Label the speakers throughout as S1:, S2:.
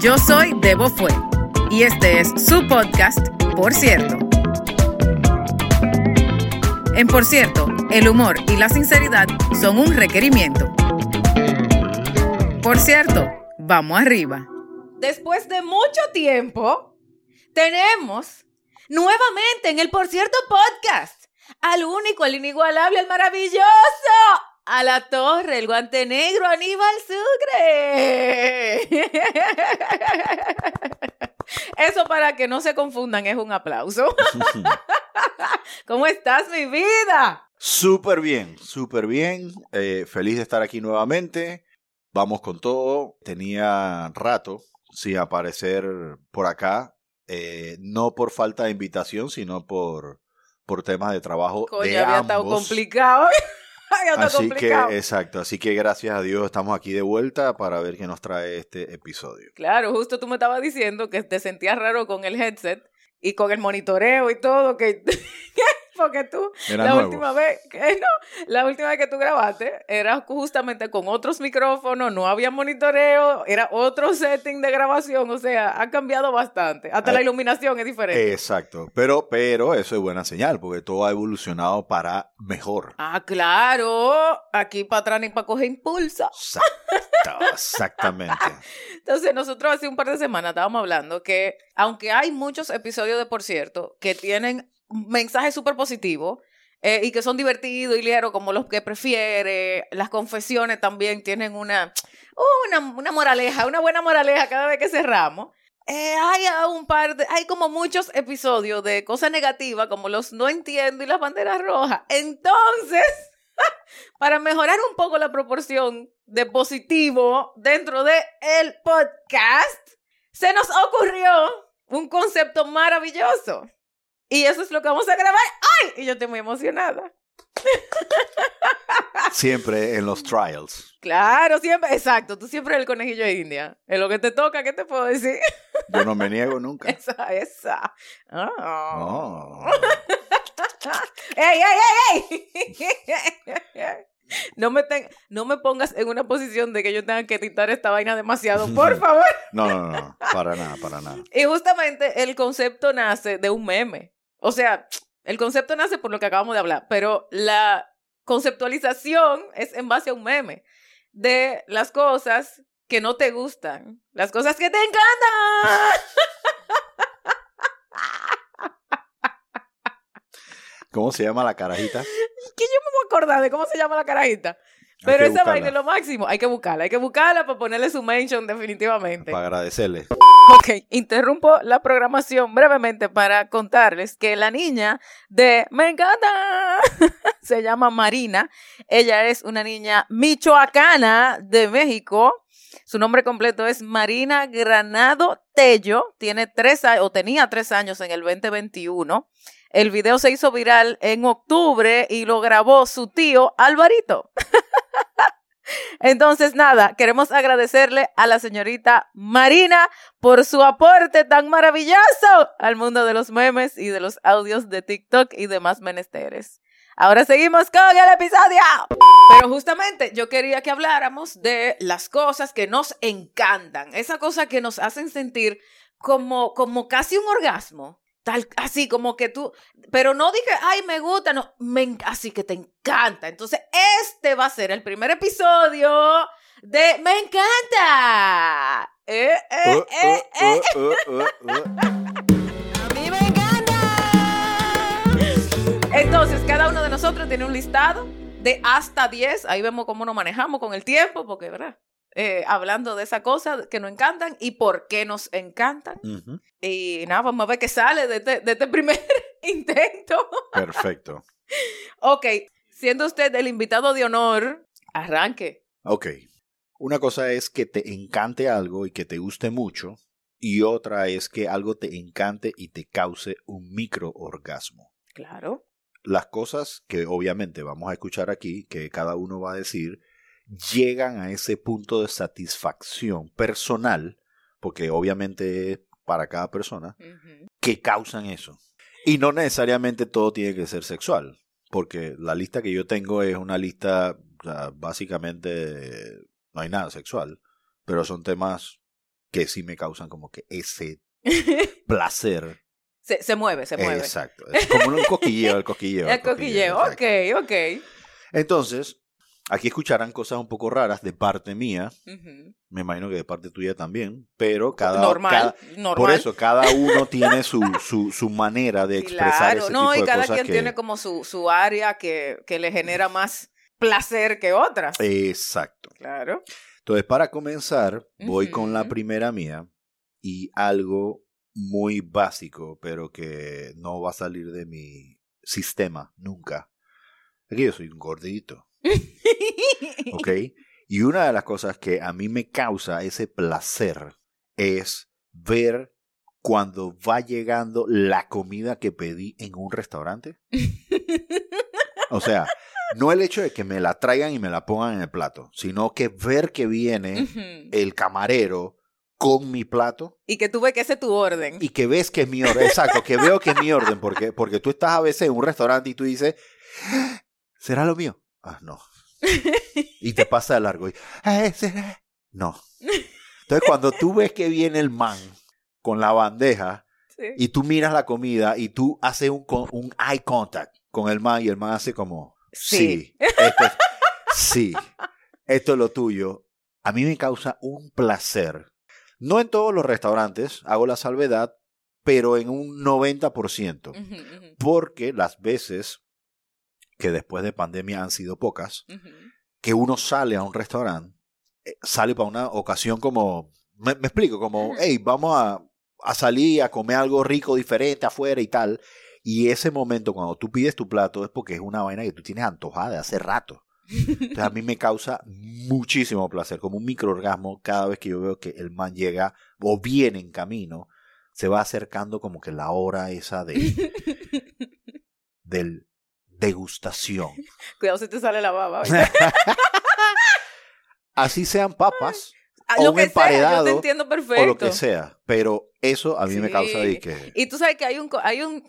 S1: Yo soy Debo Fue y este es su podcast, Por cierto. En Por cierto, el humor y la sinceridad son un requerimiento. Por cierto, vamos arriba.
S2: Después de mucho tiempo, tenemos nuevamente en el Por cierto podcast al único, al inigualable, al maravilloso, a la torre, el guante negro, Aníbal Sucre. Eso para que no se confundan es un aplauso. ¿Cómo estás, mi vida?
S3: Súper bien, súper bien. Eh, feliz de estar aquí nuevamente. Vamos con todo. Tenía rato sin aparecer por acá. eh, no por falta de invitación, sino por, por temas de trabajo.
S2: Coño,
S3: de
S2: había estado complicado.
S3: Así
S2: complicado.
S3: que, exacto. Así que gracias a Dios estamos aquí de vuelta para ver qué nos trae este episodio.
S2: Claro, justo tú me estabas diciendo que te sentías raro con el headset y con el monitoreo y todo, que porque tú
S3: Era
S2: la
S3: nuevo.
S2: última vez, que no, la última vez que tú grabaste era justamente con otros micrófonos, no había monitoreo, era otro setting de grabación, o sea, ha cambiado bastante, hasta la iluminación es diferente.
S3: Exacto. Pero, pero eso es buena señal, porque todo ha evolucionado para mejor.
S2: Ah, claro, aquí para atrás ni para coger impulso.
S3: Exacto, exactamente.
S2: Entonces, nosotros hace un par de semanas estábamos hablando que, aunque hay muchos episodios de Por cierto que tienen mensajes súper positivos eh, y que son divertidos y ligeros, como los que prefiere, las confesiones también tienen una, una, una moraleja, una buena moraleja cada vez que cerramos. Eh, hay un par de, hay como muchos episodios de cosas negativas, como los no entiendo y las banderas rojas. Entonces, para mejorar un poco la proporción de positivo dentro de el podcast, se nos ocurrió un concepto maravilloso. Y eso es lo que vamos a grabar hoy. Y yo estoy muy emocionada.
S3: Siempre en los trials.
S2: Claro, siempre, exacto. Tú siempre eres el conejillo de India. En lo que te toca, ¿qué te puedo decir?
S3: Yo no me niego nunca.
S2: Esa, esa. Oh.
S3: Oh.
S2: ¡Ey, ey, ey, ey! No me, ten- no me pongas en una posición de que yo tenga que editar esta vaina demasiado, por favor.
S3: No, no, no, no, para nada, para nada.
S2: Y justamente el concepto nace de un meme. O sea, el concepto nace por lo que acabamos de hablar, pero la conceptualización es en base a un meme de las cosas que no te gustan, las cosas que te encantan.
S3: ¿Cómo se llama la carajita?
S2: Que yo me voy a acordar de cómo se llama la carajita. Pero esa
S3: buscarla.
S2: vaina es lo máximo. Hay que buscarla, hay que buscarla para ponerle su mention definitivamente.
S3: Para agradecerle.
S2: Ok, interrumpo la programación brevemente para contarles que la niña de Me encanta se llama Marina. Ella es una niña michoacana de México. Su nombre completo es Marina Granado Tello. Tiene tres años, o tenía tres años en el 2021. El video se hizo viral en octubre y lo grabó su tío Alvarito. Entonces, nada, queremos agradecerle a la señorita Marina por su aporte tan maravilloso al mundo de los memes y de los audios de TikTok y demás menesteres. Ahora seguimos con el episodio. Pero justamente yo quería que habláramos de las cosas que nos encantan, esa cosa que nos hacen sentir como, como casi un orgasmo. Tal, así como que tú, pero no dije, ay, me gusta, no, me, así que te encanta. Entonces, este va a ser el primer episodio de Me encanta. Eh, eh,
S3: Uh,
S2: eh, eh.
S3: uh, uh, uh, uh, uh.
S2: A mí me encanta. Entonces, cada uno de nosotros tiene un listado de hasta 10. Ahí vemos cómo nos manejamos con el tiempo, porque, ¿verdad? Eh, hablando de esa cosa que nos encantan y por qué nos encantan. Y nada, vamos a ver qué sale de este, de este primer intento.
S3: Perfecto.
S2: Ok, siendo usted el invitado de honor, arranque.
S3: Ok. Una cosa es que te encante algo y que te guste mucho. Y otra es que algo te encante y te cause un microorgasmo.
S2: Claro.
S3: Las cosas que obviamente vamos a escuchar aquí, que cada uno va a decir, llegan a ese punto de satisfacción personal, porque obviamente es para cada persona,
S2: Ujú.
S3: que causan eso. Y no necesariamente todo tiene que ser sexual, porque la lista que yo tengo es una lista, o sea, básicamente no hay nada sexual, pero son temas que sí me causan como que ese placer.
S2: Se, se mueve, se mueve.
S3: Exacto. Es como un coquilleo, el coquilleo.
S2: El coquilleo, ok,
S3: exacto.
S2: ok.
S3: Entonces, aquí escucharán cosas un poco raras de parte mía. Me imagino que de parte tuya también. Pero cada.
S2: normal,
S3: cada-
S2: normal.
S3: por eso, cada uno tiene su, su, su manera de expresar
S2: Claro,
S3: ese
S2: no,
S3: tipo
S2: y
S3: de
S2: cada
S3: cosas
S2: quien
S3: que-
S2: tiene como su, su área que, que le genera más placer que otras.
S3: Exacto.
S2: Claro.
S3: Entonces, para comenzar, voy con la primera mía y algo muy básico, pero que no va a salir de mi sistema nunca. Que yo soy un gordito, ¿ok? Y una de las cosas que a mí me causa ese placer es ver cuando va llegando la comida que pedí en un restaurante. O sea, no el hecho de que me la traigan y me la pongan en el plato, sino que ver que viene el camarero con mi plato
S2: y que tú ves que ese es tu orden.
S3: y que ves que es mi orden. Exacto, que veo que es mi orden, porque, porque tú estás a veces en un restaurante y tú dices, ¿será lo mío? Ah, no. Y te pasa de largo y, "Eh, ¿será?". No. Entonces, cuando tú ves que viene el man con la bandeja
S2: Sí.
S3: y tú miras la comida y tú haces un, eye contact con el man y el man hace como,
S2: Sí.
S3: sí, esto es, sí, esto es lo tuyo. A mí me causa un placer. No en todos los restaurantes, hago la salvedad, pero en un 90%.
S2: Ujú, ujú,
S3: Porque las veces que después de pandemia han sido pocas, que uno sale a un restaurante, eh, sale para una ocasión como, me, me explico, como, hey, vamos a, a salir a comer algo rico, diferente afuera y tal. Y ese momento cuando tú pides tu plato es porque es una vaina que tú tienes antojada de hace rato. Entonces a mí me causa muchísimo placer, como un microorgasmo cada vez que yo veo que el man llega o viene en camino, se va acercando como que la hora esa de del degustación.
S2: Cuidado si te sale la baba.
S3: Así sean papas
S2: Ah,
S3: o
S2: lo
S3: un
S2: que sea, yo
S3: emparedado,
S2: te entiendo perfecto.
S3: o lo que sea, pero eso a mí me causa de que
S2: Y tú sabes que hay un, hay un,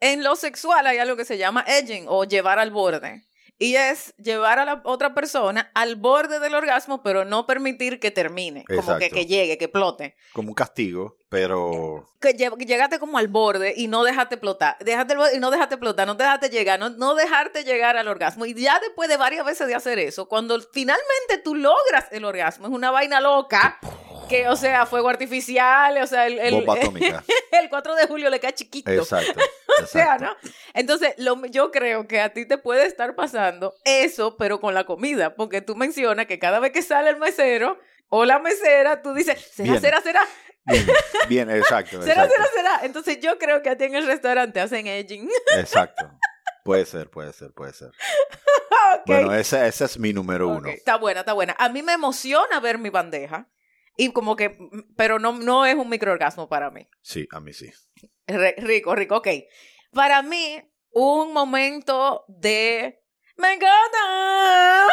S2: en lo sexual hay algo que se llama edging o llevar al borde. Y es llevar a la otra persona al borde del orgasmo, pero no permitir que termine, como que, que llegue, que explote.
S3: como un castigo, pero
S2: Que lle- que llegaste como al borde y no dejaste explotar. Dejaste y no dejaste explotar, no dejaste llegar, no, no dejarte llegar al orgasmo. Y ya después de varias veces de hacer eso, cuando finalmente tú logras el orgasmo, es una vaina loca, que, o sea, fuego artificial, o sea, el, el,
S3: bomba atómica.
S2: el 4 de julio le cae chiquito.
S3: Exacto.
S2: O sea. ¿no? Entonces, lo, yo creo que a ti te puede estar pasando eso, pero con la comida, porque tú mencionas que cada vez que sale el mesero o la mesera, tú dices, será,
S3: Bien.
S2: será, será,
S3: Bien, bien, exacto.
S2: será,
S3: exacto.
S2: será, será. Entonces, yo creo que a ti en el restaurante hacen edging.
S3: Exacto. Puede ser, puede ser, puede ser.
S2: Ok.
S3: Bueno, ese, ese es mi número uno.
S2: Está buena, está buena. A mí me emociona ver mi bandeja. Y como que, pero no, no es un microorgasmo para mí.
S3: Sí, a mí sí.
S2: Re- rico, rico, ok. Para mí, un momento de... ¡Me encanta!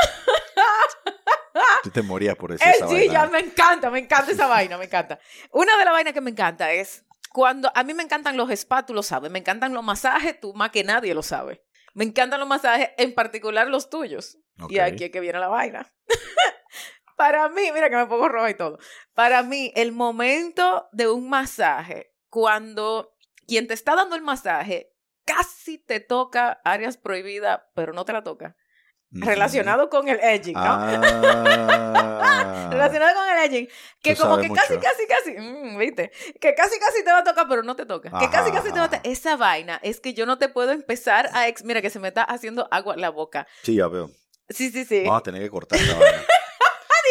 S3: Tú te morías por decir
S2: Eh,
S3: esa
S2: sí,
S3: vaina.
S2: ya me encanta, me encanta esa vaina, me encanta. Una de las vainas que me encanta es cuando a mí me encantan los spas, tú lo sabes, me encantan los masajes, tú más que nadie lo sabe. Me encantan los masajes, en particular los tuyos. Y aquí es que viene la vaina. Para mí, mira que me pongo roja y todo. Para mí, el momento de un masaje, cuando quien te está dando el masaje casi te toca áreas prohibidas, pero no te la toca. Relacionado con el edging, ¿no?
S3: Ah.
S2: Relacionado con el edging. Que como que casi,
S3: mucho.
S2: casi, casi, mm, ¿viste? Que casi, casi te va a tocar, pero no te toca. que
S3: Ajá,
S2: casi, casi te va a tocar. Esa vaina es que yo no te puedo empezar a... Ex Mira, que se me está haciendo agua la boca.
S3: Sí, ya veo.
S2: Sí, sí, sí.
S3: Vamos a tener que cortar esta vaina.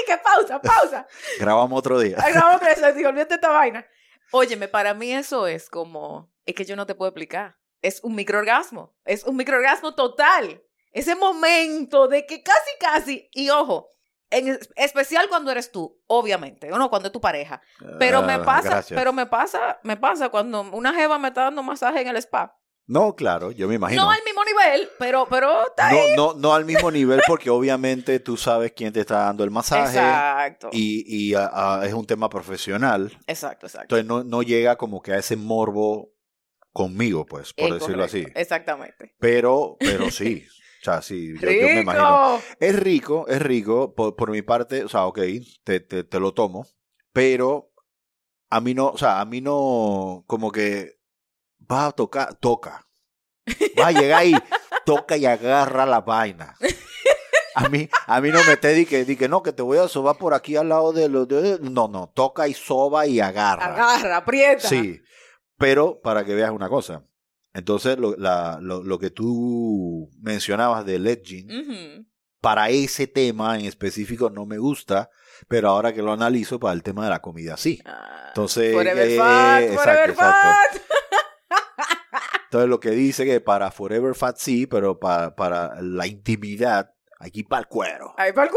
S2: Que pausa, pausa.
S3: Grabamos otro día.
S2: No, otra vez, digo, olvídate esta vaina. Óyeme, para mí eso es como... Es que yo no te puedo explicar. Es un microorgasmo. Es un microorgasmo total. Ese momento de que casi, casi... Y ojo, en es- especial cuando eres tú, obviamente. O no, cuando es tu pareja. Pero me
S3: Ah,
S2: pasa,
S3: gracias.
S2: pero me pasa, me pasa cuando una jeva me está dando masaje en el spa.
S3: No, claro, yo me imagino.
S2: No al mismo nivel, pero, pero está ahí.
S3: No, no, no al mismo nivel porque obviamente tú sabes quién te está dando el masaje
S2: Exacto.
S3: y, y, ah, ah, es un tema profesional.
S2: Exacto, exacto.
S3: Entonces no, no llega como que a ese morbo conmigo, pues, por
S2: Es
S3: decirlo
S2: correcto,
S3: así.
S2: Exactamente.
S3: Pero, pero sí. O sea, sí, yo, me imagino. Es rico, es rico. Por, por mi parte, o sea, ok, te, te, te lo tomo. Pero a mí no, o sea, a mí no, como que va a tocar, toca. Va a llegar ahí, toca y agarra la vaina. A mí, a mí no me te di que, di que no, que te voy a sobar por aquí al lado de los... de- no, no, toca y soba y agarra.
S2: Agarra, aprieta.
S3: Sí, pero para que veas una cosa. Entonces, lo, la- lo, lo que tú mencionabas de Legend, para ese tema en específico no me gusta, pero ahora que lo analizo, para el tema de la comida sí.
S2: Ah,
S3: Entonces,
S2: Forever
S3: eh,
S2: Fat,
S3: exacto,
S2: Forever
S3: exacto.
S2: Fat.
S3: Entonces, lo que dice que para Forever Fat sí, pero para, para la intimidad, aquí para el cuero.
S2: Ay, pa'l cu-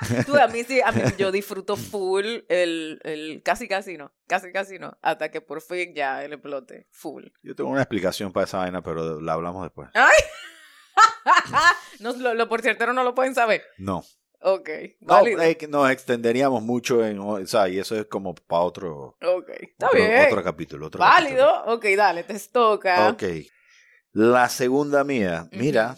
S2: Tú, a mí sí, a mí yo disfruto full el, el casi casi no, casi casi no, hasta que por fin ya el explote, full.
S3: Yo tengo una explicación para esa vaina, pero la hablamos después.
S2: ¡Ay! no, lo, lo por cierto no lo pueden saber.
S3: No.
S2: Ok,
S3: No, nos extenderíamos mucho en, o sea, y eso es como para otro,
S2: ok, está
S3: otro,
S2: bien.
S3: otro capítulo. Otro
S2: válido. Ok, dale, te toca.
S3: capítulo. Ok. La segunda mía, mira,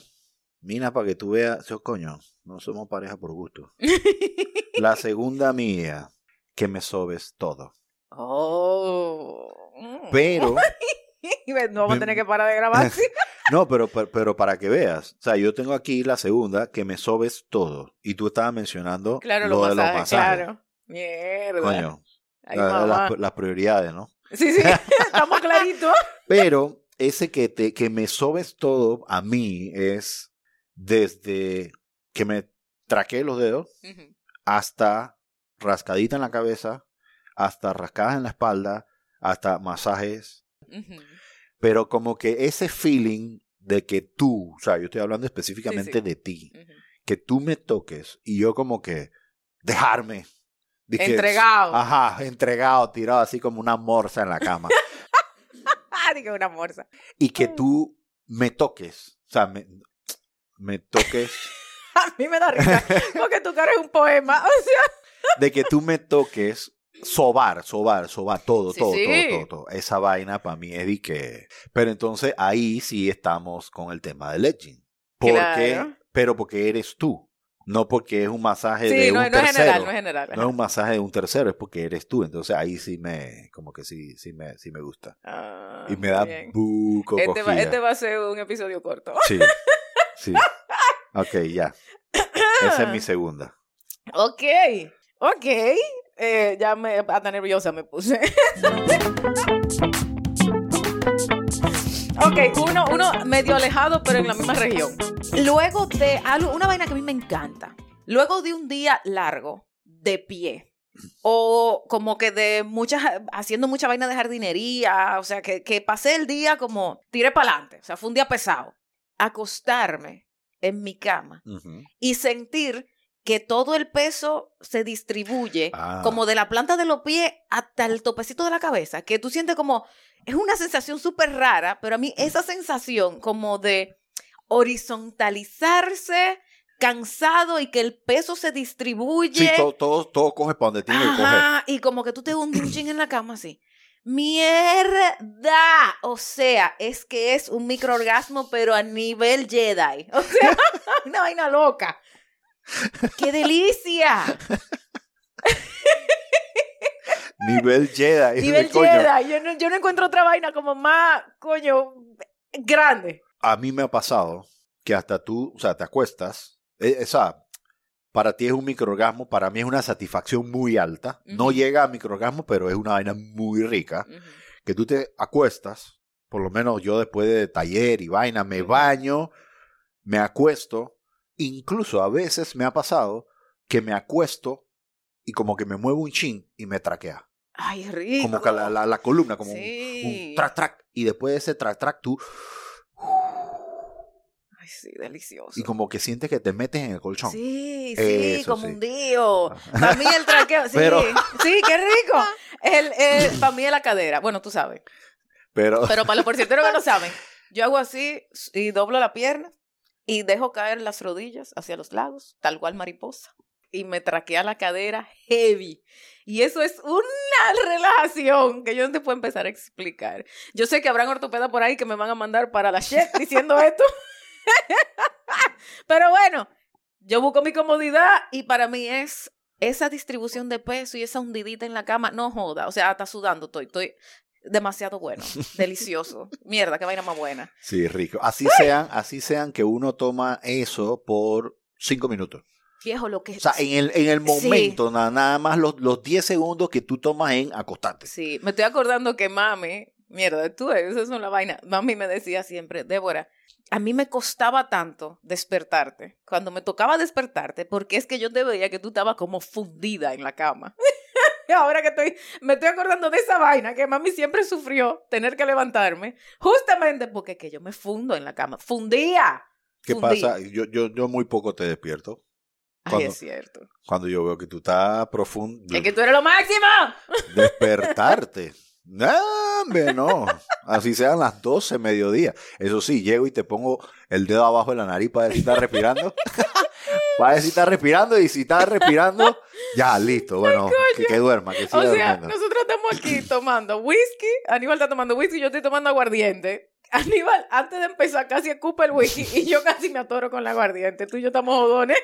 S3: mira para que tú veas, yo, coño, no somos pareja por gusto. La segunda mía, que me sobes todo.
S2: oh.
S3: Pero,
S2: no vamos a tener que parar de grabar.
S3: no, pero, pero, pero para que veas, o sea, yo tengo aquí la segunda, que me sobes todo. Y tú estabas mencionando
S2: Claro,
S3: lo
S2: los
S3: de los
S2: masajes, claro. Mierda.
S3: Coño,
S2: Ay,
S3: la- las prioridades, ¿no?
S2: Sí, sí, estamos claritos.
S3: Pero ese que, te, que me sobes todo a mí es desde que me traqué los dedos hasta rascadita en la cabeza, hasta rascadas en la espalda, hasta masajes. Pero como que ese feeling de que tú, o sea, yo estoy hablando específicamente
S2: Sí, sí.
S3: de ti, que tú me toques y yo como que dejarme. Dije,
S2: Entregado.
S3: Ajá, entregado, tirado así como una morsa en la cama.
S2: Dije una morsa.
S3: y que tú me toques, o sea, me, me toques,
S2: A mí me da risa porque tu cara es un poema. O sea,
S3: de que tú me toques, sobar, sobar, sobar, todo,
S2: Sí,
S3: todo,
S2: sí.
S3: todo, todo, todo. Esa vaina para mí es de que... Pero entonces ahí sí estamos con el tema de Legend. Porque,
S2: Claro.
S3: pero porque eres tú, no porque es un masaje
S2: sí,
S3: de
S2: no,
S3: un
S2: no es
S3: tercero.
S2: general, no es general.
S3: No es un masaje de un tercero, es porque eres tú. Entonces ahí sí me, como que sí, sí me, sí me gusta.
S2: Ah,
S3: Y me da buco
S2: Este va, este va a ser un episodio corto.
S3: Sí, sí. Ok, ya. Esa es mi segunda.
S2: Ok, ok. Eh, ya me hasta nerviosa me puse. ok, uno, uno medio alejado, pero en la misma región. Luego de algo, una vaina que a mí me encanta. Luego de un día largo de pie. O como que de muchas, haciendo mucha vaina de jardinería, o sea, que, que pasé el día como tiré para adelante, o sea, fue un día pesado. Acostarme en mi cama y sentir que todo el peso se distribuye
S3: Ah.
S2: como de la planta de los pies hasta el topecito de la cabeza, que tú sientes como, es una sensación súper rara, pero a mí esa sensación como de horizontalizarse, cansado y que el peso se distribuye.
S3: Sí, todo, todo, todo coge para donde tiene que coger.
S2: Ajá, y como que tú te hundes un ching en la cama así. Mierda, o sea, es que es un microorgasmo, pero a nivel Jedi. O sea, una vaina loca. ¡Qué delicia!
S3: Nivel Jedi.
S2: Nivel
S3: coño.
S2: Jedi. Yo no, yo no encuentro otra vaina como más, coño, grande.
S3: A mí me ha pasado que hasta tú, o sea, te acuestas. eh, Esa, para ti es un microorgasmo, para mí es una satisfacción muy alta. No llega a microorgasmo, pero es una vaina muy rica. Que tú te acuestas, por lo menos yo después de taller y vaina, me baño, me acuesto. Incluso a veces me ha pasado que me acuesto y como que me muevo un chin y me traquea.
S2: Ay, rico.
S3: Como que la, la, la columna, como un- un track track. Y después de ese track track tú
S2: Ay, sí, delicioso.
S3: y como que sientes que te metes en el colchón.
S2: Sí, sí,
S3: Eso
S2: como
S3: sí.
S2: un dio. Para mí el traqueo, sí,
S3: Pero-
S2: sí, qué rico. El, el, para mí es la cadera. Bueno, tú sabes.
S3: Pero,
S2: Pero para los porcierteros que no saben, yo hago así y doblo la pierna y dejo caer las rodillas hacia los lados, tal cual mariposa. Y me traquea la cadera heavy. Y eso es una relajación que yo no te puedo empezar a explicar. Yo sé que habrán ortopedas por ahí que me van a mandar para la shit diciendo esto. Pero bueno, yo busco mi comodidad y para mí es esa distribución de peso y esa hundidita en la cama, no joda. O sea, está sudando, estoy, estoy demasiado bueno, delicioso. Mierda, qué vaina más buena.
S3: Sí, rico. Así sean, así sean que uno toma eso por cinco minutos.
S2: Viejo, lo que
S3: O sea, en el, en el
S2: Sí.
S3: momento, na- nada más los, los 10 segundos que tú tomas en acostarte.
S2: Sí, me estoy acordando que mami, mierda, tú eso es una vaina. Mami me decía siempre, Débora, a mí me costaba tanto despertarte, cuando me tocaba despertarte, porque es que yo te veía que tú estabas como fundida en la cama. Y Ahora que estoy, me estoy acordando de esa vaina que mami siempre sufrió, tener que levantarme, justamente porque que yo me fundo en la cama. Fundía.
S3: ¿Qué
S2: Fundí.
S3: pasa? Yo, yo, yo muy poco te despierto.
S2: Ay,
S3: Cuando-
S2: es cierto.
S3: Cuando yo veo que tú estás profundo.
S2: Es que tú eres lo máximo.
S3: Despertarte. No, hombre, no. Así sean las 12, mediodía. Eso sí, llego y te pongo el dedo abajo de la nariz para ver si estás respirando. para ver si estás respirando y si estás respirando, ya, listo. Bueno, que, que duerma, que siga
S2: O sea,
S3: durmiendo.
S2: nosotros estamos aquí tomando whisky. Aníbal está tomando whisky yo estoy tomando aguardiente. Aníbal, antes de empezar, casi escupe el whisky y yo casi me atoro con el aguardiente. Tú y yo estamos jodones.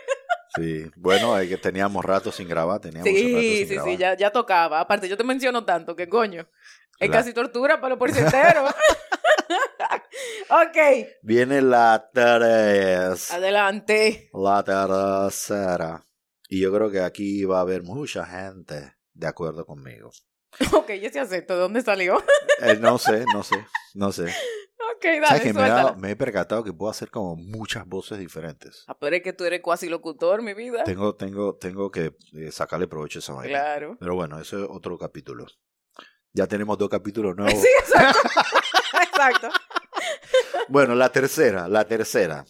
S3: Sí, bueno, es que teníamos rato sin grabar, teníamos rato
S2: Sí,
S3: sin
S2: sí,
S3: grabar.
S2: sí, ya, ya tocaba. Aparte, yo te menciono tanto que coño. Es
S3: La-
S2: casi tortura para los porcenteros. ok,
S3: Viene la tres.
S2: adelante.
S3: La tercera. Y yo creo que aquí va a haber mucha gente de acuerdo conmigo.
S2: Ok, yo sí acepto. ¿De dónde salió?
S3: Eh, no sé, no sé, no sé.
S2: ok, dale,
S3: ¿Sabes que me, he me percatado que puedo hacer como muchas voces diferentes?
S2: Ah, pero es que tú eres cuasi locutor, mi vida.
S3: Tengo, tengo, tengo que eh, sacarle provecho a esa vaina.
S2: Claro.
S3: Pero bueno, eso es otro capítulo. Ya tenemos dos capítulos nuevos.
S2: Sí, exacto. exacto.
S3: Bueno, la tercera, la tercera.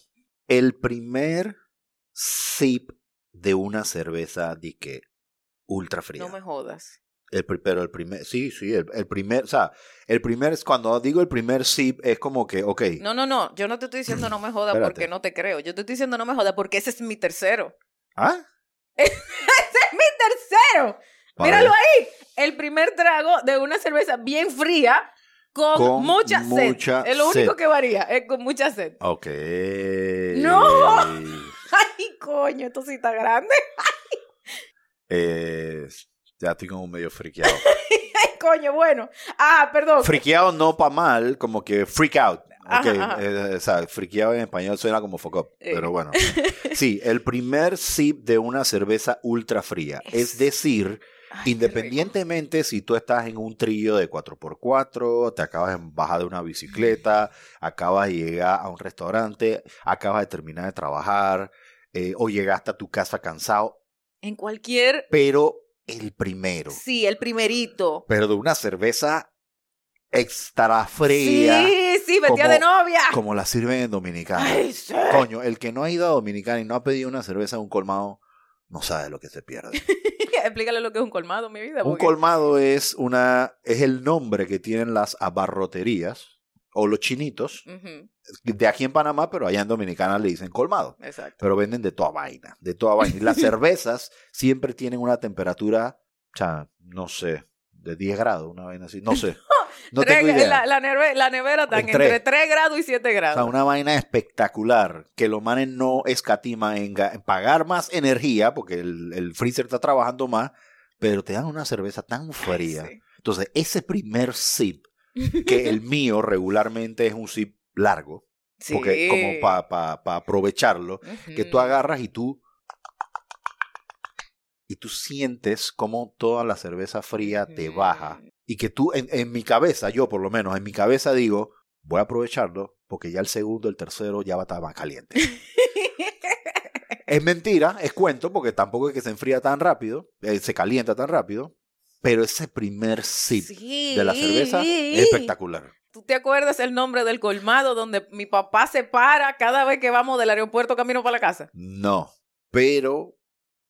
S3: El primer sip de una cerveza dique ultra fría.
S2: No me jodas.
S3: El, pero el primer, sí, sí, el, el primer, o sea, el primer, cuando digo el primer sip es como que, ok,
S2: No, no, no. Yo no te estoy diciendo no me joda
S3: Espérate.
S2: porque no te creo. Yo te estoy diciendo no me joda porque ese es mi tercero.
S3: ¿ah?
S2: ¡Ese es mi tercero! Míralo ahí. El primer trago de una cerveza bien fría con,
S3: Con
S2: mucha,
S3: mucha
S2: sed. Es lo único
S3: sed.
S2: que varía. Es con mucha sed.
S3: Ok.
S2: ¡No! Ay, coño, esto sí está grande.
S3: Eh, ya estoy como medio friqueado.
S2: Ay, coño, bueno. Ah, perdón.
S3: friqueado no pa' mal, como que freak out.
S2: Ajá,
S3: Ok,
S2: ajá.
S3: eh, o sea, friqueado en español suena como fuck up,
S2: Eh.
S3: pero bueno. Sí, el primer sip de una cerveza ultra fría. Es,
S2: Es-
S3: decir,
S2: Ay,
S3: independientemente si tú estás en un trillo de 4x4, te acabas de bajar de una bicicleta, acabas de llegar a un restaurante, acabas de terminar de trabajar, eh, o llegaste a tu casa cansado.
S2: En cualquier.
S3: pero el primero.
S2: Sí, el primerito.
S3: Pero de una cerveza extra fría,
S2: Sí, sí,
S3: como-
S2: de novia.
S3: como la sirven en Dominicana.
S2: Ay, sí.
S3: Coño, el que no ha ido a Dominicana y no ha pedido una cerveza en un colmado, no sabe lo que se pierde.
S2: Explícale lo que es un colmado, mi vida.
S3: Un colmado es una es el nombre que tienen las abarroterías o los chinitos de aquí en Panamá, pero allá en Dominicana le dicen colmado.
S2: Exacto.
S3: Pero venden de toda vaina, de toda vaina. Y las cervezas siempre tienen una temperatura, o sea, no sé, de 10 grados, una vaina así, no sé. No
S2: Tres-
S3: tengo idea.
S2: La, la neve- la nevera está
S3: En
S2: entre
S3: tres.
S2: 3 grados y 7
S3: O
S2: grados.
S3: sea, una vaina espectacular que los manes no escatiman en, ga- en pagar más energía porque el, el freezer está trabajando más, pero te dan una cerveza tan fría.
S2: Sí.
S3: Entonces, ese primer sip, que el mío regularmente es un sip largo, porque como para pa, pa aprovecharlo, que tú agarras y tú y tú sientes como toda la cerveza fría te baja y que tú en, en mi cabeza, yo por lo menos en mi cabeza digo, voy a aprovecharlo porque ya el segundo, el tercero ya va a estar más caliente. es mentira, es cuento porque tampoco es que se enfría tan rápido, eh, se calienta tan rápido, pero ese primer sip
S2: Sí.
S3: de la cerveza es espectacular.
S2: ¿Tú te acuerdas el nombre del colmado donde mi papá se para cada vez que vamos del aeropuerto camino para la casa?
S3: No, pero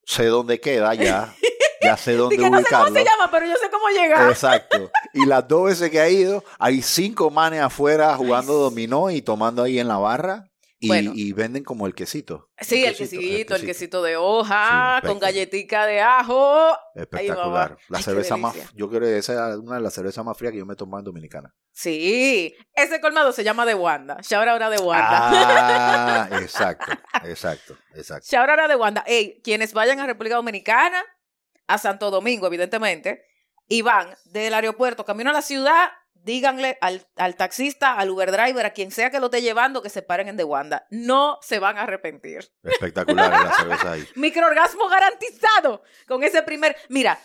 S3: sé dónde queda ya, ya sé dónde
S2: Dije, no sé cómo se llama, pero yo sé cómo llegar.
S3: Exacto. Y las dos veces que ha ido, hay cinco manes afuera jugando dominó y tomando ahí en la barra. Y,
S2: Bueno.
S3: y venden como el quesito.
S2: Sí, el quesito, el quesito de hoja,
S3: Sí,
S2: con galletica de ajo.
S3: Espectacular. La
S2: Ay,
S3: cerveza más, yo creo que esa es una de las cervezas más frías que yo me he tomado en Dominicana.
S2: Sí, ese colmado se llama de Wanda. Shout out a de Wanda.
S3: Ah, exacto, exacto, exacto.
S2: Shout out a de Wanda. Ey, quienes vayan a República Dominicana, a Santo Domingo, evidentemente, y van del aeropuerto camino a la ciudad, díganle al, al taxista, al Uber driver, a quien sea que lo esté llevando, que se paren en De Wanda. No se van a arrepentir.
S3: Espectacular la cerveza ahí.
S2: Microorgasmo garantizado con ese primer. Mira,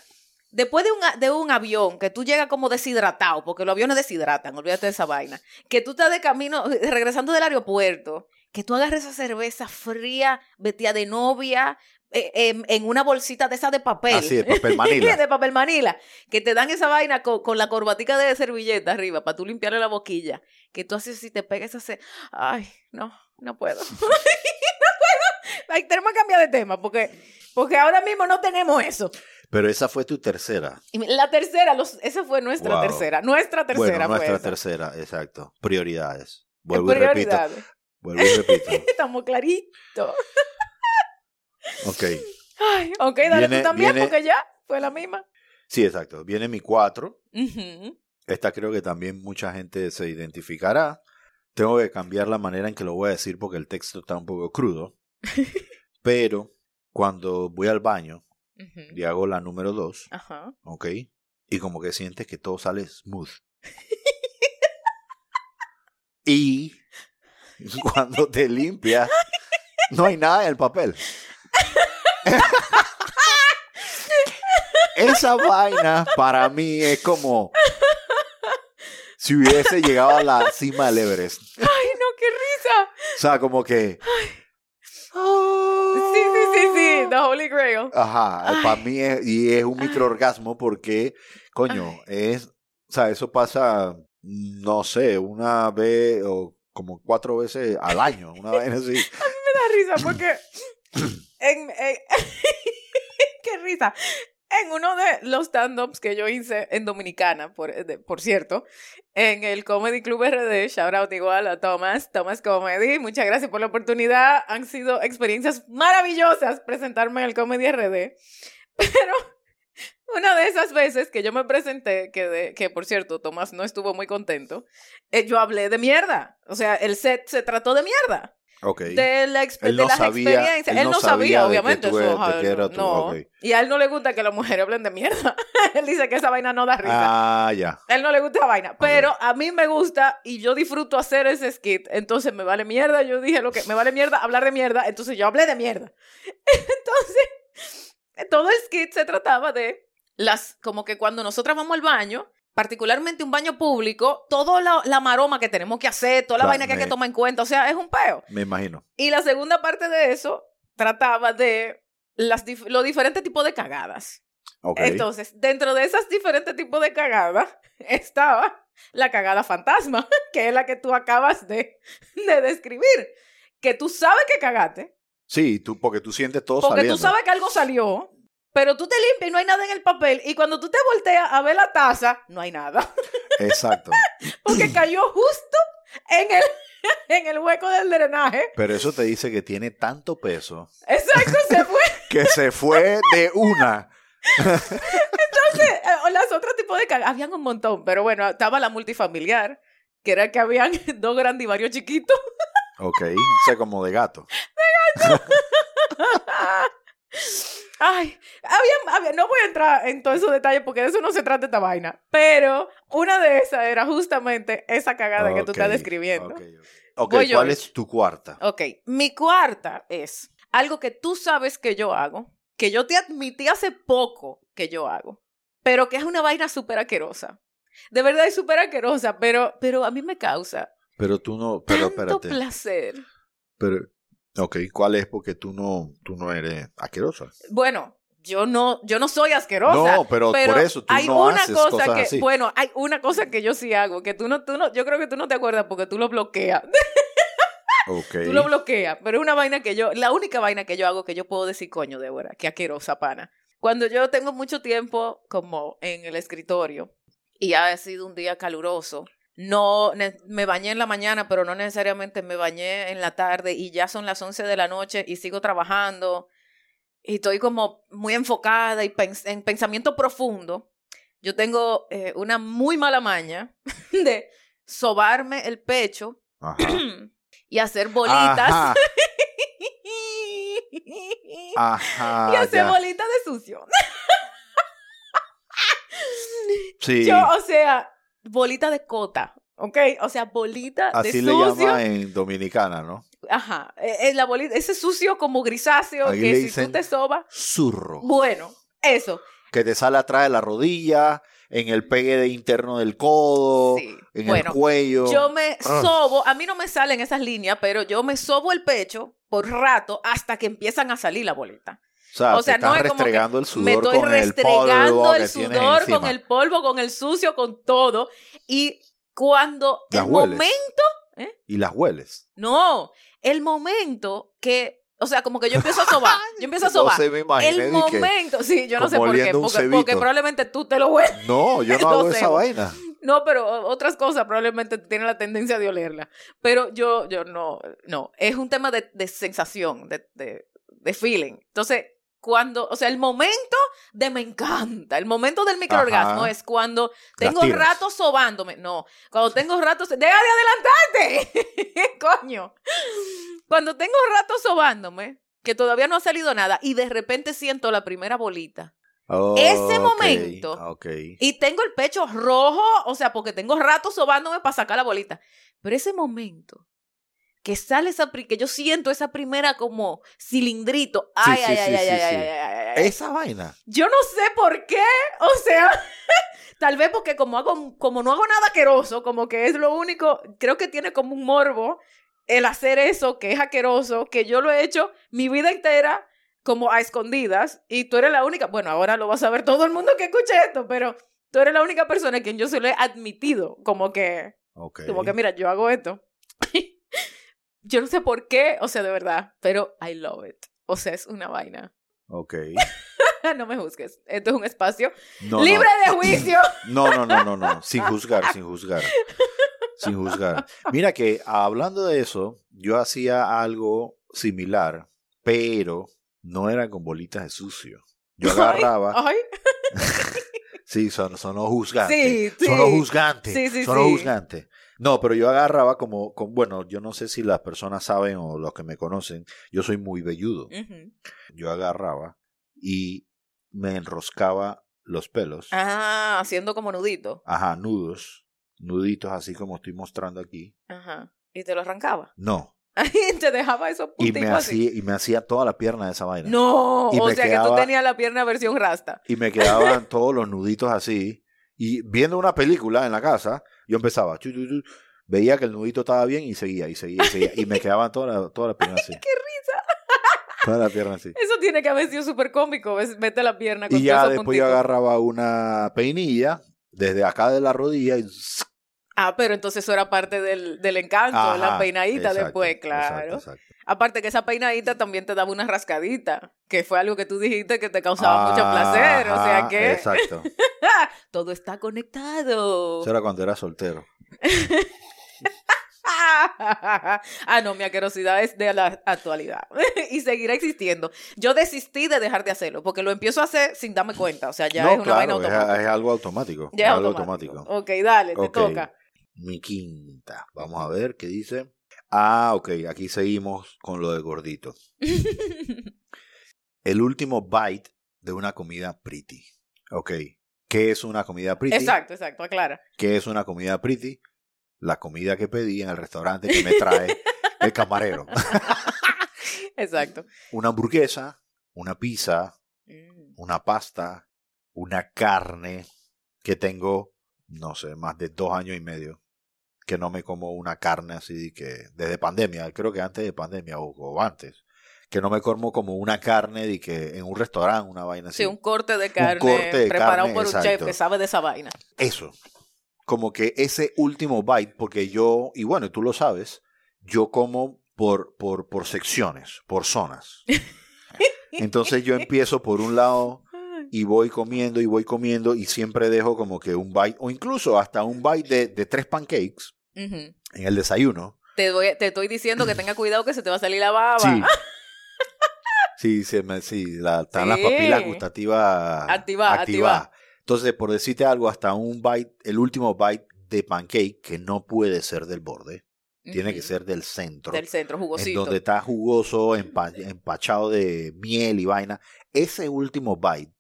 S2: después de un, de un avión que tú llegas como deshidratado, porque los aviones deshidratan, olvídate de esa vaina, que tú estás de camino, eh, regresando del aeropuerto, que tú agarres esa cerveza fría, vestida de novia, eh, em, en una bolsita de esa de papel.
S3: Así, de papel manila.
S2: de papel manila. Que te dan esa vaina con, con la corbatica de servilleta arriba para tú limpiarle la boquilla. Que tú haces si te pegas ese. Ay, no, no puedo. no puedo. Ay, tenemos que cambiar de tema porque, porque ahora mismo no tenemos eso.
S3: Pero esa fue tu tercera.
S2: La tercera, los, esa fue nuestra
S3: Wow.
S2: tercera. Nuestra tercera
S3: bueno,
S2: fue
S3: nuestra
S2: esa.
S3: tercera, exacto. Prioridades. Vuelvo y repito. Vuelvo y repito.
S2: Estamos claritos.
S3: Ok.
S2: Ay, ok, dale
S3: Viene-
S2: tú también
S3: viene-
S2: porque ya fue la misma.
S3: Sí, exacto. Viene mi cuatro.
S2: Ujú.
S3: Esta creo que también mucha gente se identificará. Tengo que cambiar la manera en que lo voy a decir porque el texto está un poco crudo. Pero cuando voy al baño
S2: Ujú.
S3: y hago la número dos,
S2: Ajá.
S3: ¿ok? Y como que sientes que todo sale smooth. y cuando te limpias, no hay nada en el papel. Esa vaina para mí es como si hubiese llegado a la cima del Everest.
S2: Ay, no, qué risa.
S3: O sea, como que...
S2: Sí, sí, sí, sí. The Holy Grail.
S3: Ajá,
S2: Ay.
S3: para mí es, y es un microorgasmo porque, coño, es, o sea, eso pasa, no sé, una vez o como cuatro veces al año, una vez así.
S2: Me da risa porque en, qué risa. En uno de los stand-ups que yo hice en Dominicana, por, por cierto, en el Comedy Club RD, shout out igual a Thomas, Thomas Comedy, muchas gracias por la oportunidad, han sido experiencias maravillosas presentarme en el Comedy RD, pero una de esas veces que yo me presenté, que por cierto, Tomás no estuvo muy contento, eh, yo hablé de mierda, o sea, el set se trató de mierda De, la exp-
S3: Él
S2: de
S3: no
S2: las
S3: sabía-
S2: experiencias.
S3: él
S2: Él
S3: no sabía
S2: sabía,
S3: de que
S2: obviamente.
S3: tú
S2: eso,
S3: eras- de
S2: ajá,
S3: que era tú,
S2: no. Y a él no le gusta que las mujeres hablen de mierda. él dice que esa vaina no da risa.
S3: Ah, ya.
S2: A él no le gusta esa vaina. Pero a mí me gusta y yo disfruto hacer ese skit. Entonces me vale mierda. Yo dije lo que me vale mierda hablar de mierda. Entonces yo hablé de mierda. Entonces, todo el skit se trataba de las, como que cuando nosotras vamos al baño, particularmente un baño público, toda la, la maroma que tenemos que hacer, toda la
S3: Claro,
S2: vaina que hay que tomar en cuenta. O sea, es un peo.
S3: Me imagino.
S2: Y la segunda parte de eso trataba de las dif- los diferentes tipos de cagadas.
S3: Ok.
S2: Entonces, dentro de esos diferentes tipos de cagadas estaba la cagada fantasma, que es la que tú acabas de, de describir. Que tú sabes que cagaste,
S3: sí, tú, porque tú sientes todo
S2: porque
S3: saliendo.
S2: tú sabes que algo salió, pero tú te limpias y no hay nada en el papel. Y cuando tú te volteas a ver la taza, no hay nada.
S3: Exacto.
S2: Porque cayó justo en el, en el hueco del drenaje.
S3: Pero eso te dice que tiene tanto peso
S2: Exacto, se fue.
S3: que se fue de una.
S2: Eh, o las otros tipos de cagadas, habían un montón, pero bueno, estaba la multifamiliar, que era que habían dos grandes y varios chiquitos.
S3: Ok. O sea, como de gato.
S2: Ay, había, había- no voy a entrar en todos esos detalles porque de eso no se trata esta vaina, pero una de esas era justamente esa cagada que tú estás describiendo.
S3: Ok,
S2: yo,
S3: ¿cuál es tu cuarta?
S2: Ok, mi cuarta es algo que tú sabes que yo hago, que yo te admití hace poco que yo hago, pero que es una vaina súper asquerosa. De verdad es súper asquerosa, pero, pero a mí me causa
S3: Pero tú no, pero
S2: tanto
S3: espérate.
S2: placer.
S3: Pero, ok, ¿cuál es? Porque tú no, tú no eres asquerosa.
S2: Bueno, yo no, yo no soy asquerosa.
S3: no, pero, por eso tú
S2: hay
S3: no
S2: una
S3: haces
S2: cosa
S3: cosas
S2: que,
S3: así.
S2: bueno, hay una cosa que yo sí hago, que tú no, tú no, yo creo que tú no te acuerdas porque tú lo bloqueas.
S3: Ok.
S2: Tú lo bloqueas, pero es una vaina que yo, la única vaina que yo hago que yo puedo decir, coño, Débora, qué asquerosa pana. Cuando yo tengo mucho tiempo como en el escritorio y ha sido un día caluroso, no me bañé en la mañana, pero no necesariamente me bañé en la tarde y ya son las 11 de la noche y sigo trabajando y estoy como muy enfocada y pens- en pensamiento profundo. Yo tengo eh, una muy mala maña de sobarme el pecho
S3: Ajá.
S2: y hacer bolitas.
S3: Ajá. Ajá.
S2: y hacer
S3: ya.
S2: bolitas de sucio.
S3: Sí.
S2: Yo, o sea, bolita de cota, ¿ok? O sea, bolita
S3: Así
S2: de
S3: le
S2: sucio.
S3: llama en Dominicana, ¿no?
S2: Ajá, eh, eh, la bolita, ese sucio como grisáceo
S3: Aquí
S2: que
S3: le
S2: si tú te sobas,
S3: Zurro.
S2: bueno, eso.
S3: Que te sale atrás de la rodilla, en el pegue de interno del codo,
S2: Sí.
S3: en
S2: Bueno,
S3: el cuello.
S2: Yo me
S3: Ah.
S2: sobo, a mí no me salen esas líneas, pero yo me sobo el pecho por rato hasta que empiezan a salir la bolita.
S3: O sea,
S2: o sea,
S3: te
S2: no
S3: estás
S2: es
S3: restregando el sudor
S2: me estoy
S3: con el
S2: restregando
S3: polvo
S2: el
S3: que tienes
S2: sudor con el polvo, con el sucio, con todo. Y cuando
S3: Las
S2: el
S3: hueles.
S2: momento,
S3: Y las hueles.
S2: no, el momento que, o sea, como que yo empiezo a sobar, yo empiezo a
S3: No
S2: sobar.
S3: sé, me imaginé.
S2: el
S3: que-
S2: momento, sí, yo no sé por qué, porque, porque probablemente tú te lo hueles.
S3: No, yo no
S2: No
S3: hago
S2: sé.
S3: esa vaina.
S2: No, pero otras cosas probablemente tienen la tendencia de olerla. Pero yo, yo no, no. Es un tema de, de sensación, de, de, de feeling. Entonces, cuando, o sea, el momento de me encanta, el momento del microorgasmo
S3: Ajá.
S2: es cuando tengo
S3: tiras.
S2: rato sobándome. No, cuando tengo rato, deja de adelantarte, coño. Cuando tengo rato sobándome, que todavía no ha salido nada, y de repente siento la primera bolita. Ese
S3: Ok,
S2: momento.
S3: Ok.
S2: Y tengo el pecho rojo, o sea, porque tengo rato sobándome para sacar la bolita. Pero ese momento que sale esa, que yo siento esa primera como cilindrito. Ay,
S3: sí,
S2: ay,
S3: sí,
S2: ay, ay,
S3: sí,
S2: ay, ay, ay, ay, ay.
S3: Esa vaina.
S2: Yo no sé por qué, o sea, tal vez porque como hago, como no hago nada asqueroso, como que es lo único, creo que tiene como un morbo el hacer eso que es asqueroso, que yo lo he hecho mi vida entera como a escondidas y tú eres la única, bueno, ahora lo va a saber todo el mundo que escuche esto, pero tú eres la única persona a quien yo se lo he admitido, como que,
S3: Ok.
S2: como que mira, yo hago esto. yo no sé por qué, o sea, de verdad, pero I love it. O sea, es una vaina.
S3: Ok.
S2: no me juzgues. Esto es un espacio
S3: No,
S2: libre
S3: no.
S2: de juicio.
S3: No, no, no, no, no. Sin juzgar, sin juzgar. Sin juzgar. Mira que hablando de eso, yo hacía algo similar, pero no era con bolitas de sucio. Yo agarraba.
S2: Ay,
S3: Sí, son, son los juzgantes.
S2: Sí, sí.
S3: Son los juzgantes.
S2: Sí, sí,
S3: son los
S2: sí.
S3: juzgantes. No, pero yo agarraba como, como, bueno, yo no sé si las personas saben o los que me conocen, yo soy muy velludo. Yo agarraba y me enroscaba los pelos.
S2: Ah, haciendo como nudito.
S3: Ajá, nudos. Nuditos así como estoy mostrando aquí.
S2: Ajá. Y te lo arrancaba.
S3: No.
S2: Y te dejaba esos
S3: Y me,
S2: así.
S3: hacía, y me hacía toda la pierna de esa vaina.
S2: No,
S3: Y
S2: o sea que tú tenías la pierna versión rasta.
S3: Y me quedaban todos los nuditos así. Y viendo una película en la casa, yo empezaba. chu, chu, chu, veía que el nudito estaba bien y seguía, y seguía, y seguía. Y me quedaban toda la, toda la pierna así.
S2: ¡Qué risa!
S3: Toda la pierna así.
S2: Eso tiene que haber sido súper cómico. Vete la pierna con
S3: Y ya después yo agarraba una peinilla desde acá de la rodilla y...
S2: Ah, pero entonces eso era parte del, del encanto,
S3: Ajá,
S2: la peinadita
S3: exacto,
S2: después, claro.
S3: exacto, exacto.
S2: Aparte que esa peinadita también te daba una rascadita, que fue algo que tú dijiste que te causaba mucho placer, o sea que
S3: Exacto.
S2: todo está conectado.
S3: Eso era cuando era soltero.
S2: ah, no, mi asquerosidad es de la actualidad y seguirá existiendo. Yo desistí de dejar de hacerlo porque lo empiezo a hacer sin darme cuenta, o sea, ya
S3: no,
S2: es una
S3: claro, es,
S2: automática.
S3: es algo automático.
S2: Ya es
S3: algo
S2: automático.
S3: automático.
S2: Ok, dale, te toca.
S3: Mi quinta. Vamos a ver qué dice. Ah, ok. Aquí seguimos con lo de gordito. El último bite de una comida pretty. Ok. ¿Qué es una comida pretty?
S2: exacto, exacto, aclara.
S3: ¿Qué es una comida pretty? La comida que pedí en el restaurante que me trae el camarero.
S2: Exacto.
S3: Una hamburguesa, una pizza,
S2: Mm.
S3: una pasta, una carne que tengo, no sé, más de dos años y medio que no me como una carne así que desde pandemia, creo que antes de pandemia o, o antes, que no me como como una carne de que en un restaurante, una vaina así.
S2: Sí, un corte de carne
S3: corte de
S2: preparado
S3: carne,
S2: por un chef que sabe de esa vaina.
S3: Eso. Como que ese último bite, porque yo, y bueno, tú lo sabes, yo como por, por, por secciones, por zonas. Entonces yo empiezo por un lado y voy comiendo y voy comiendo y siempre dejo como que un bite, o incluso hasta un bite de, de tres pancakes en el desayuno.
S2: te, voy- te estoy diciendo que tenga cuidado que se te va a salir la baba.
S3: Sí. Sí, se me, sí, la, están las papilas gustativas
S2: Activa-
S3: activadas. Entonces, por decirte algo, hasta un bite, el último bite de pancake, que no puede ser del borde, tiene que ser del centro.
S2: del centro
S3: en
S2: jugosito.
S3: donde está jugoso, empa- empachado de miel y vaina. Ese último bite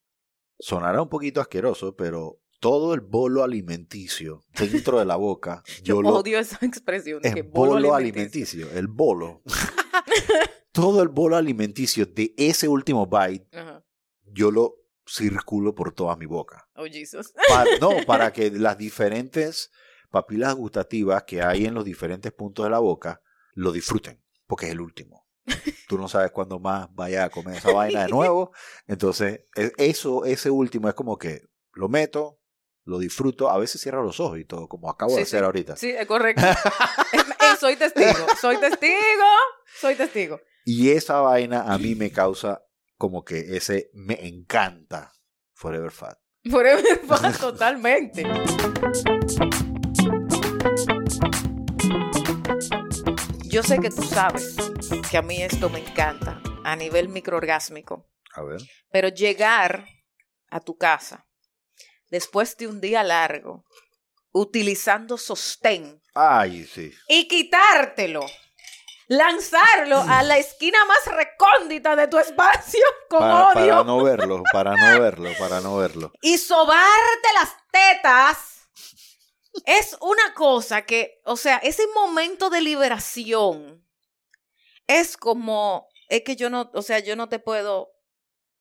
S3: sonará un poquito asqueroso, pero todo el bolo alimenticio dentro de la boca, yo,
S2: Yo
S3: lo...
S2: odio esa expresión.
S3: Es
S2: que
S3: bolo,
S2: alimenticio.
S3: alimenticio, el bolo. todo el bolo alimenticio de ese último bite,
S2: Ajá.
S3: yo lo circulo por toda mi boca.
S2: Oh, Jesus.
S3: Pa- no, para que las diferentes papilas gustativas que hay en los diferentes puntos de la boca lo disfruten, porque es el último. Tú no sabes cuándo más vaya a comer esa vaina de nuevo. Entonces, e- eso, ese último es como que lo meto, lo disfruto, a veces cierro los ojos y todo, como acabo de hacer
S2: sí.
S3: ahorita.
S2: Sí, es correcto. Eh, soy testigo. Soy testigo. Soy testigo.
S3: Y esa vaina a mí me causa como que ese me encanta Forever Fat.
S2: Forever Fat, totalmente. Yo sé que tú sabes que a mí esto me encanta a nivel microorgásmico,
S3: A ver.
S2: pero llegar a tu casa después de un día largo utilizando sostén
S3: Ay, sí.
S2: y quitártelo, lanzarlo a la esquina más recóndita de tu espacio con
S3: Para,
S2: odio
S3: para no verlo, para no verlo, para no verlo.
S2: y sobarte las tetas es una cosa que, o sea, ese momento de liberación es como, es que yo no, o sea, yo no te puedo,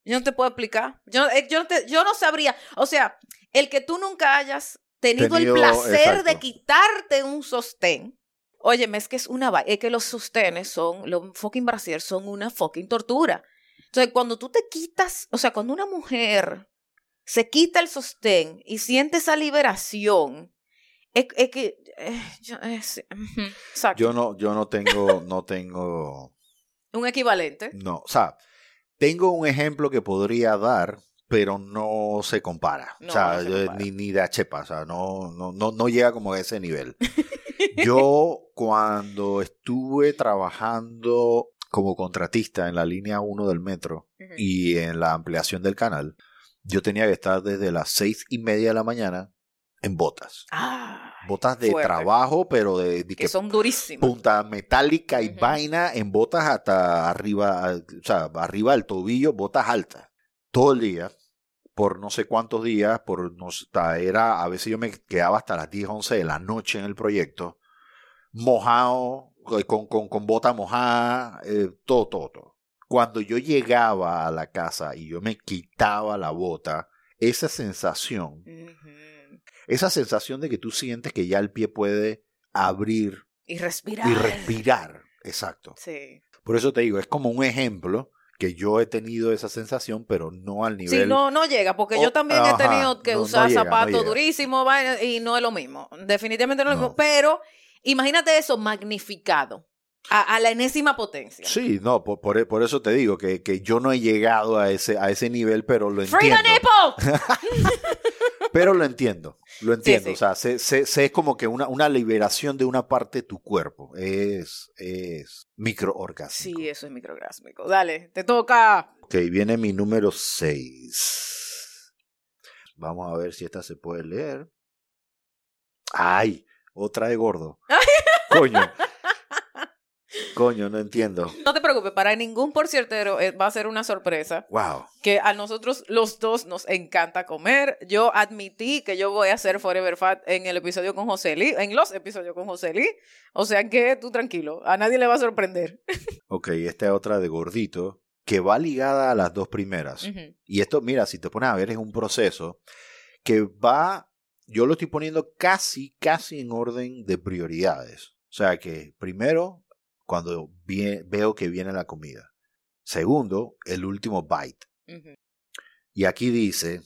S2: yo no te puedo explicar, yo, eh, yo, no te- yo no sabría, o sea, el que tú nunca hayas tenido,
S3: Tenido,
S2: el placer de quitarte un sostén. Óyeme, es que es una es que los sostenes son, los fucking brasier son una fucking tortura. Entonces, cuando tú te quitas, o sea, cuando una mujer se quita el sostén y siente esa liberación, es, es que, eh, yo- es-
S3: no, yo no tengo, no tengo,
S2: un equivalente.
S3: no, o sea, tengo un ejemplo que podría dar, pero no se compara.
S2: No,
S3: o sea,
S2: no se
S3: yo-
S2: compara.
S3: ni, ni de chepa, o sea, no, no, no, no llega como a ese nivel. Yo cuando estuve trabajando como contratista en la línea 1 del metro y en la ampliación del canal, yo tenía que estar desde las seis y media de la mañana en botas.
S2: Ah,
S3: Botas de
S2: fuerte.
S3: trabajo, pero de, de
S2: que
S3: que
S2: son durísimos.
S3: punta metálica y vaina en botas hasta arriba, o sea, arriba del tobillo, botas altas. Todo el día, por no sé cuántos días, por no era, a veces yo me quedaba hasta las 10, 11 de la noche en el proyecto, mojado, eh, con, con, con bota mojada, eh, todo, todo, todo. Cuando yo llegaba a la casa y yo me quitaba la bota, esa sensación, esa sensación de que tú sientes que ya el pie puede abrir
S2: Y respirar.
S3: y respirar. Exacto.
S2: Sí.
S3: Por eso te digo, es como un ejemplo que yo he tenido esa sensación, pero no al nivel.
S2: Sí, no, no llega, porque
S3: Oh,
S2: yo también
S3: ajá,
S2: he tenido que
S3: no- no
S2: usar
S3: llega, no
S2: zapatos durísimos y no es lo mismo. Definitivamente no es lo mismo. Pero imagínate eso magnificado a, a la enésima potencia.
S3: Sí, no, por, por, por eso te digo que, que yo no he llegado a ese, a ese nivel, pero lo
S2: ¡Free the
S3: entiendo.
S2: nipple!
S3: Pero lo entiendo, lo entiendo.
S2: sí.
S3: O sea, sé, sé- sé como que una, una liberación de una parte de tu cuerpo. Es, es microorgásmico.
S2: Sí, eso es microgásmico. Dale, te toca.
S3: Ok, viene mi número 6. Vamos a ver si esta se puede leer. ¡Ay! Otra de gordo. Coño. Coño, no entiendo.
S2: No te preocupes, para ningún porciertero eh, va a ser una sorpresa
S3: Wow.
S2: que a nosotros los dos nos encanta comer. Yo admití que yo voy a hacer Forever Fat en el episodio con José Lee, en los episodios con José Lee. O sea que tú tranquilo, a nadie le va a sorprender.
S3: Ok, esta es otra de gordito que va ligada a las dos primeras. Y esto, mira, si te pones a ver, es un proceso que va, yo lo estoy poniendo casi, casi en orden de prioridades. O sea que primero, cuando veo que viene la comida. Segundo, el último bite. Y aquí dice,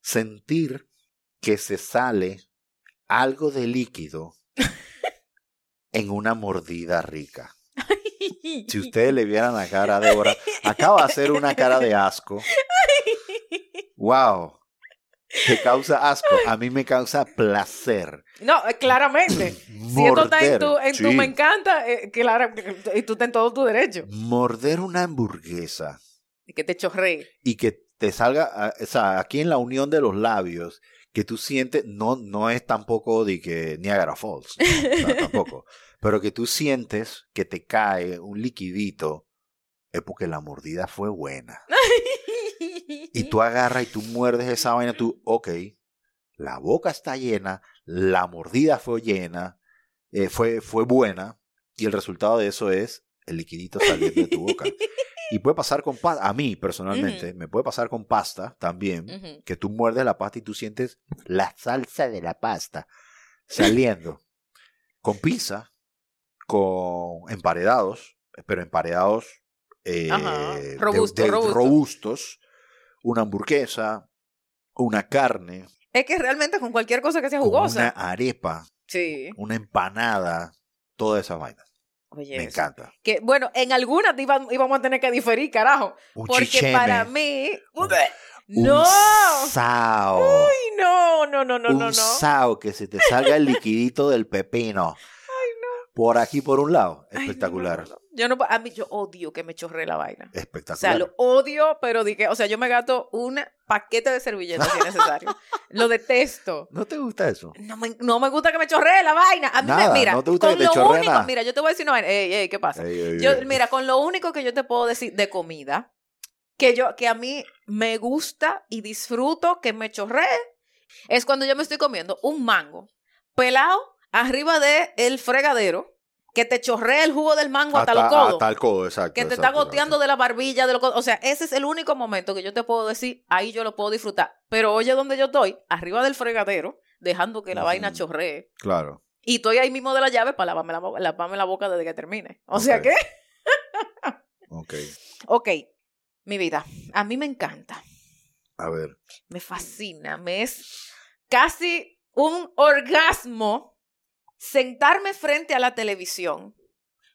S3: sentir que se sale algo de líquido en una mordida rica. Si ustedes le vieran la cara de Débora, acaba de hacer una cara de asco. Wow. Te causa asco. A mí me causa placer.
S2: No, eh, claramente. Si esto está en tu, en tu me encanta, eh, claro, y tú estás en todo tu derecho.
S3: Morder una hamburguesa
S2: Y que te chorree.
S3: y que te salga, ah, o sea, aquí en la unión de los labios, que tú sientes, no, no es tampoco de que Niagara Falls, ¿no? O sea, tampoco, pero que tú sientes que te cae un liquidito, es porque la mordida fue buena. Y tú agarras y tú muerdes esa vaina, tú, ok, la boca está llena, la mordida fue llena, eh, fue, fue buena, y el resultado de eso es el liquidito saliendo de tu boca. Y puede pasar con pasta, a mí personalmente, me puede pasar con pasta también, que tú muerdes la pasta y tú sientes la salsa de la pasta saliendo. con pizza, con emparedados, pero emparedados eh,
S2: Ajá,
S3: de-
S2: robusto,
S3: de-
S2: robusto.
S3: robustos, una hamburguesa, una carne,
S2: Es que realmente con cualquier cosa que sea
S3: con una
S2: jugosa.
S3: arepa,
S2: Sí.
S3: una empanada, toda esa vaina.
S2: Oye,
S3: Me
S2: eso.
S3: encanta.
S2: Que, bueno, en algunas íbamos a tener que diferir, carajo.
S3: Un
S2: Porque
S3: chicheme,
S2: para mí.
S3: un
S2: ¡No!
S3: sao,
S2: Ay, no, no, no, no,
S3: un
S2: no, no.
S3: sao que se te salga el liquidito del pepino. Por aquí, por un lado.
S2: Ay, no,
S3: Espectacular.
S2: no, no, no. Yo no, a mí yo odio que me chorre la vaina. O
S3: Espectacular.
S2: sea, lo odio, pero di que, o sea, yo me gasto un paquete de servilletas si es necesario. lo detesto.
S3: ¿No te gusta eso?
S2: No me, no me gusta que me chorree la vaina. A mí
S3: Nada,
S2: me, mira,
S3: ¿no te gusta
S2: con
S3: que te
S2: lo único,
S3: nada?
S2: mira, yo te voy a decir una vaina. Ey, ey, ¿qué pasa?
S3: Ey, ey,
S2: Yo, mira, con lo único que yo te puedo decir de comida, que yo, que a mí me gusta y disfruto que me chorree, es cuando yo me estoy comiendo un mango pelado arriba de el fregadero, que te chorrea el jugo del mango hasta, los codos.
S3: Hasta el codo, exacto.
S2: que te
S3: exacto,
S2: está goteando de la barbilla, de los codos. O sea, ese es el único momento que yo te puedo decir, ahí yo lo puedo disfrutar. Pero oye, donde yo estoy, arriba del fregadero, dejando que la vaina chorree.
S3: Claro.
S2: Y estoy ahí mismo de la llave para lavarme la, lavarme la boca desde que termine. O sea que,
S3: Ok.
S2: ok, mi vida, a mí me encanta,
S3: A ver.
S2: me fascina, me es casi un orgasmo sentarme frente a la televisión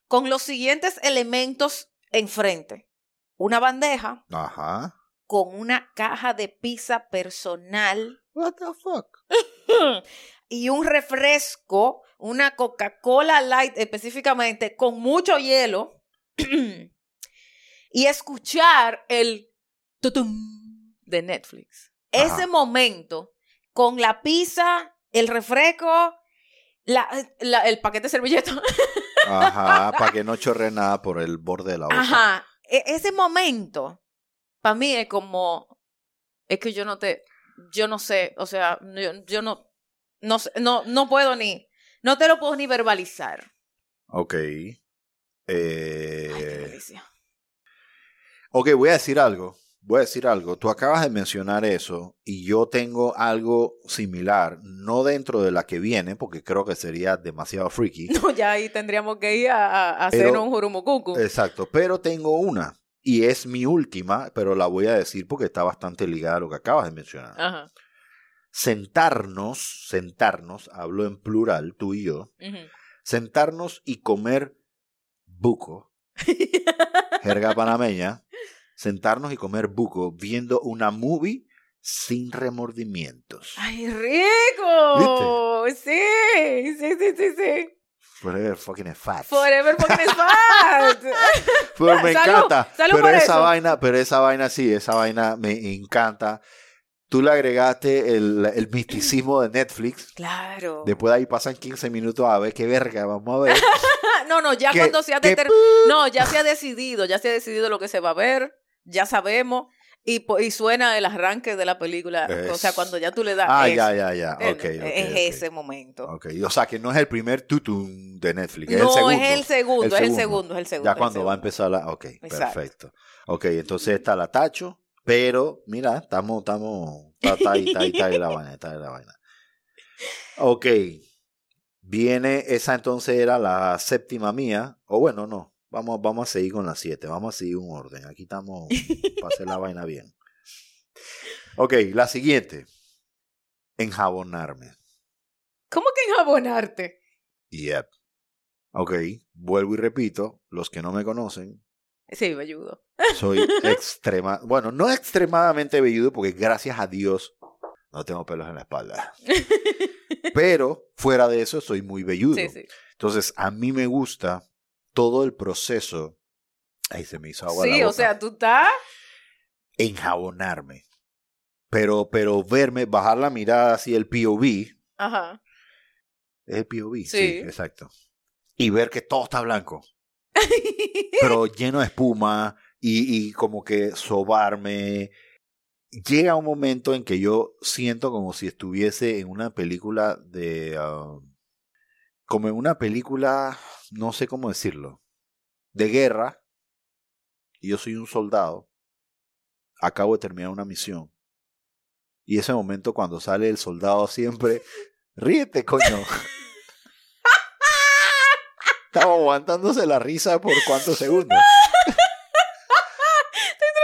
S2: con los siguientes elementos enfrente. Una bandeja
S3: Ajá.
S2: con una caja de pizza personal
S3: What the fuck?
S2: y un refresco, una Coca-Cola Light específicamente, con mucho hielo, y escuchar el tutum de Netflix.
S3: Ajá.
S2: Ese momento, con la pizza, el refresco, la- la- el paquete de servilletas,
S3: Ajá. Para que no chorre nada por el borde de la boca.
S2: Ajá. E- ese momento, para mí es como, es que yo no te, yo no sé, o sea, yo, yo no, no, sé, no, no puedo ni, no te lo puedo ni verbalizar.
S3: Ok.
S2: Ay, qué
S3: Eh, ok, voy a decir algo. Voy a decir algo. Tú acabas de mencionar eso y yo tengo algo similar, no dentro de la que viene, porque creo que sería demasiado freaky.
S2: No, ya ahí tendríamos que ir a, hacer
S3: Pero-
S2: un jurumucucu.
S3: Exacto, pero tengo una y es mi última, pero la voy a decir porque está bastante ligada a lo que acabas de mencionar.
S2: Ajá.
S3: Sentarnos, sentarnos, hablo en plural, tú y yo, sentarnos y comer buco, jerga panameña, sentarnos y comer buco viendo una movie sin remordimientos.
S2: ¡Ay, rico! Sí, sí, sí, sí, sí.
S3: Forever fucking fat.
S2: Forever fucking fat.
S3: Pero me
S2: Salud,
S3: encanta.
S2: salud
S3: pero esa
S2: eso.
S3: vaina, pero esa vaina sí, esa vaina me encanta. Tú le agregaste el, el misticismo de Netflix.
S2: Claro.
S3: Después de ahí pasan 15 minutos a ver qué verga vamos a ver.
S2: No, no, ya
S3: ¿Qué-
S2: cuando se ha No, ya se ha decidido, ya se ha decidido lo que se va a ver, ya sabemos. Y, y suena el arranque de la película. O sea, cuando ya tú le das.
S3: Ah,
S2: eso,
S3: ya, ya, ya. ok,
S2: es ese momento.
S3: O sea, que no es el primer tutum de Netflix, es
S2: no,
S3: el segundo.
S2: es el segundo,
S3: El
S2: es el
S3: segundo.
S2: es el segundo.
S3: Ya cuando va a empezar la... Ok,
S2: Exacto.
S3: perfecto. Ok, entonces está la tacho, pero mira, estamos, estamos... Está, está ahí, está ahí, está ahí la vaina, está ahí la vaina. Ok, viene, esa entonces era la séptima mía, o bueno, no, vamos, vamos a seguir con la siete, vamos a seguir un orden, aquí estamos para hacer la vaina bien. Ok, la siguiente, enjabonarme.
S2: ¿Cómo que enjabonarte?
S3: Yep. Ok, vuelvo y repito, los que no me conocen,
S2: Sí, velludo.
S3: soy extrema, bueno, no extremadamente velludo porque gracias a Dios no tengo pelos en la espalda. Pero fuera de eso soy muy velludo.
S2: Sí, sí.
S3: Entonces, a mí me gusta todo el proceso. Ahí se me hizo agua la
S2: Sí, o sea, tú estás.
S3: enjabonarme. Pero pero verme bajar la mirada así el POV,
S2: Ajá.
S3: es el POV, sí,
S2: Sí.
S3: exacto. Y ver que todo está blanco. pero lleno de espuma y, y como que sobarme llega un momento en que yo siento como si estuviese en una película de... ah, como en una película, no sé cómo decirlo, de guerra, y yo soy un soldado, acabo de terminar una misión. Y ese momento cuando sale el soldado siempre, ríete, coño. Estaba aguantándose la risa por cuántos segundos.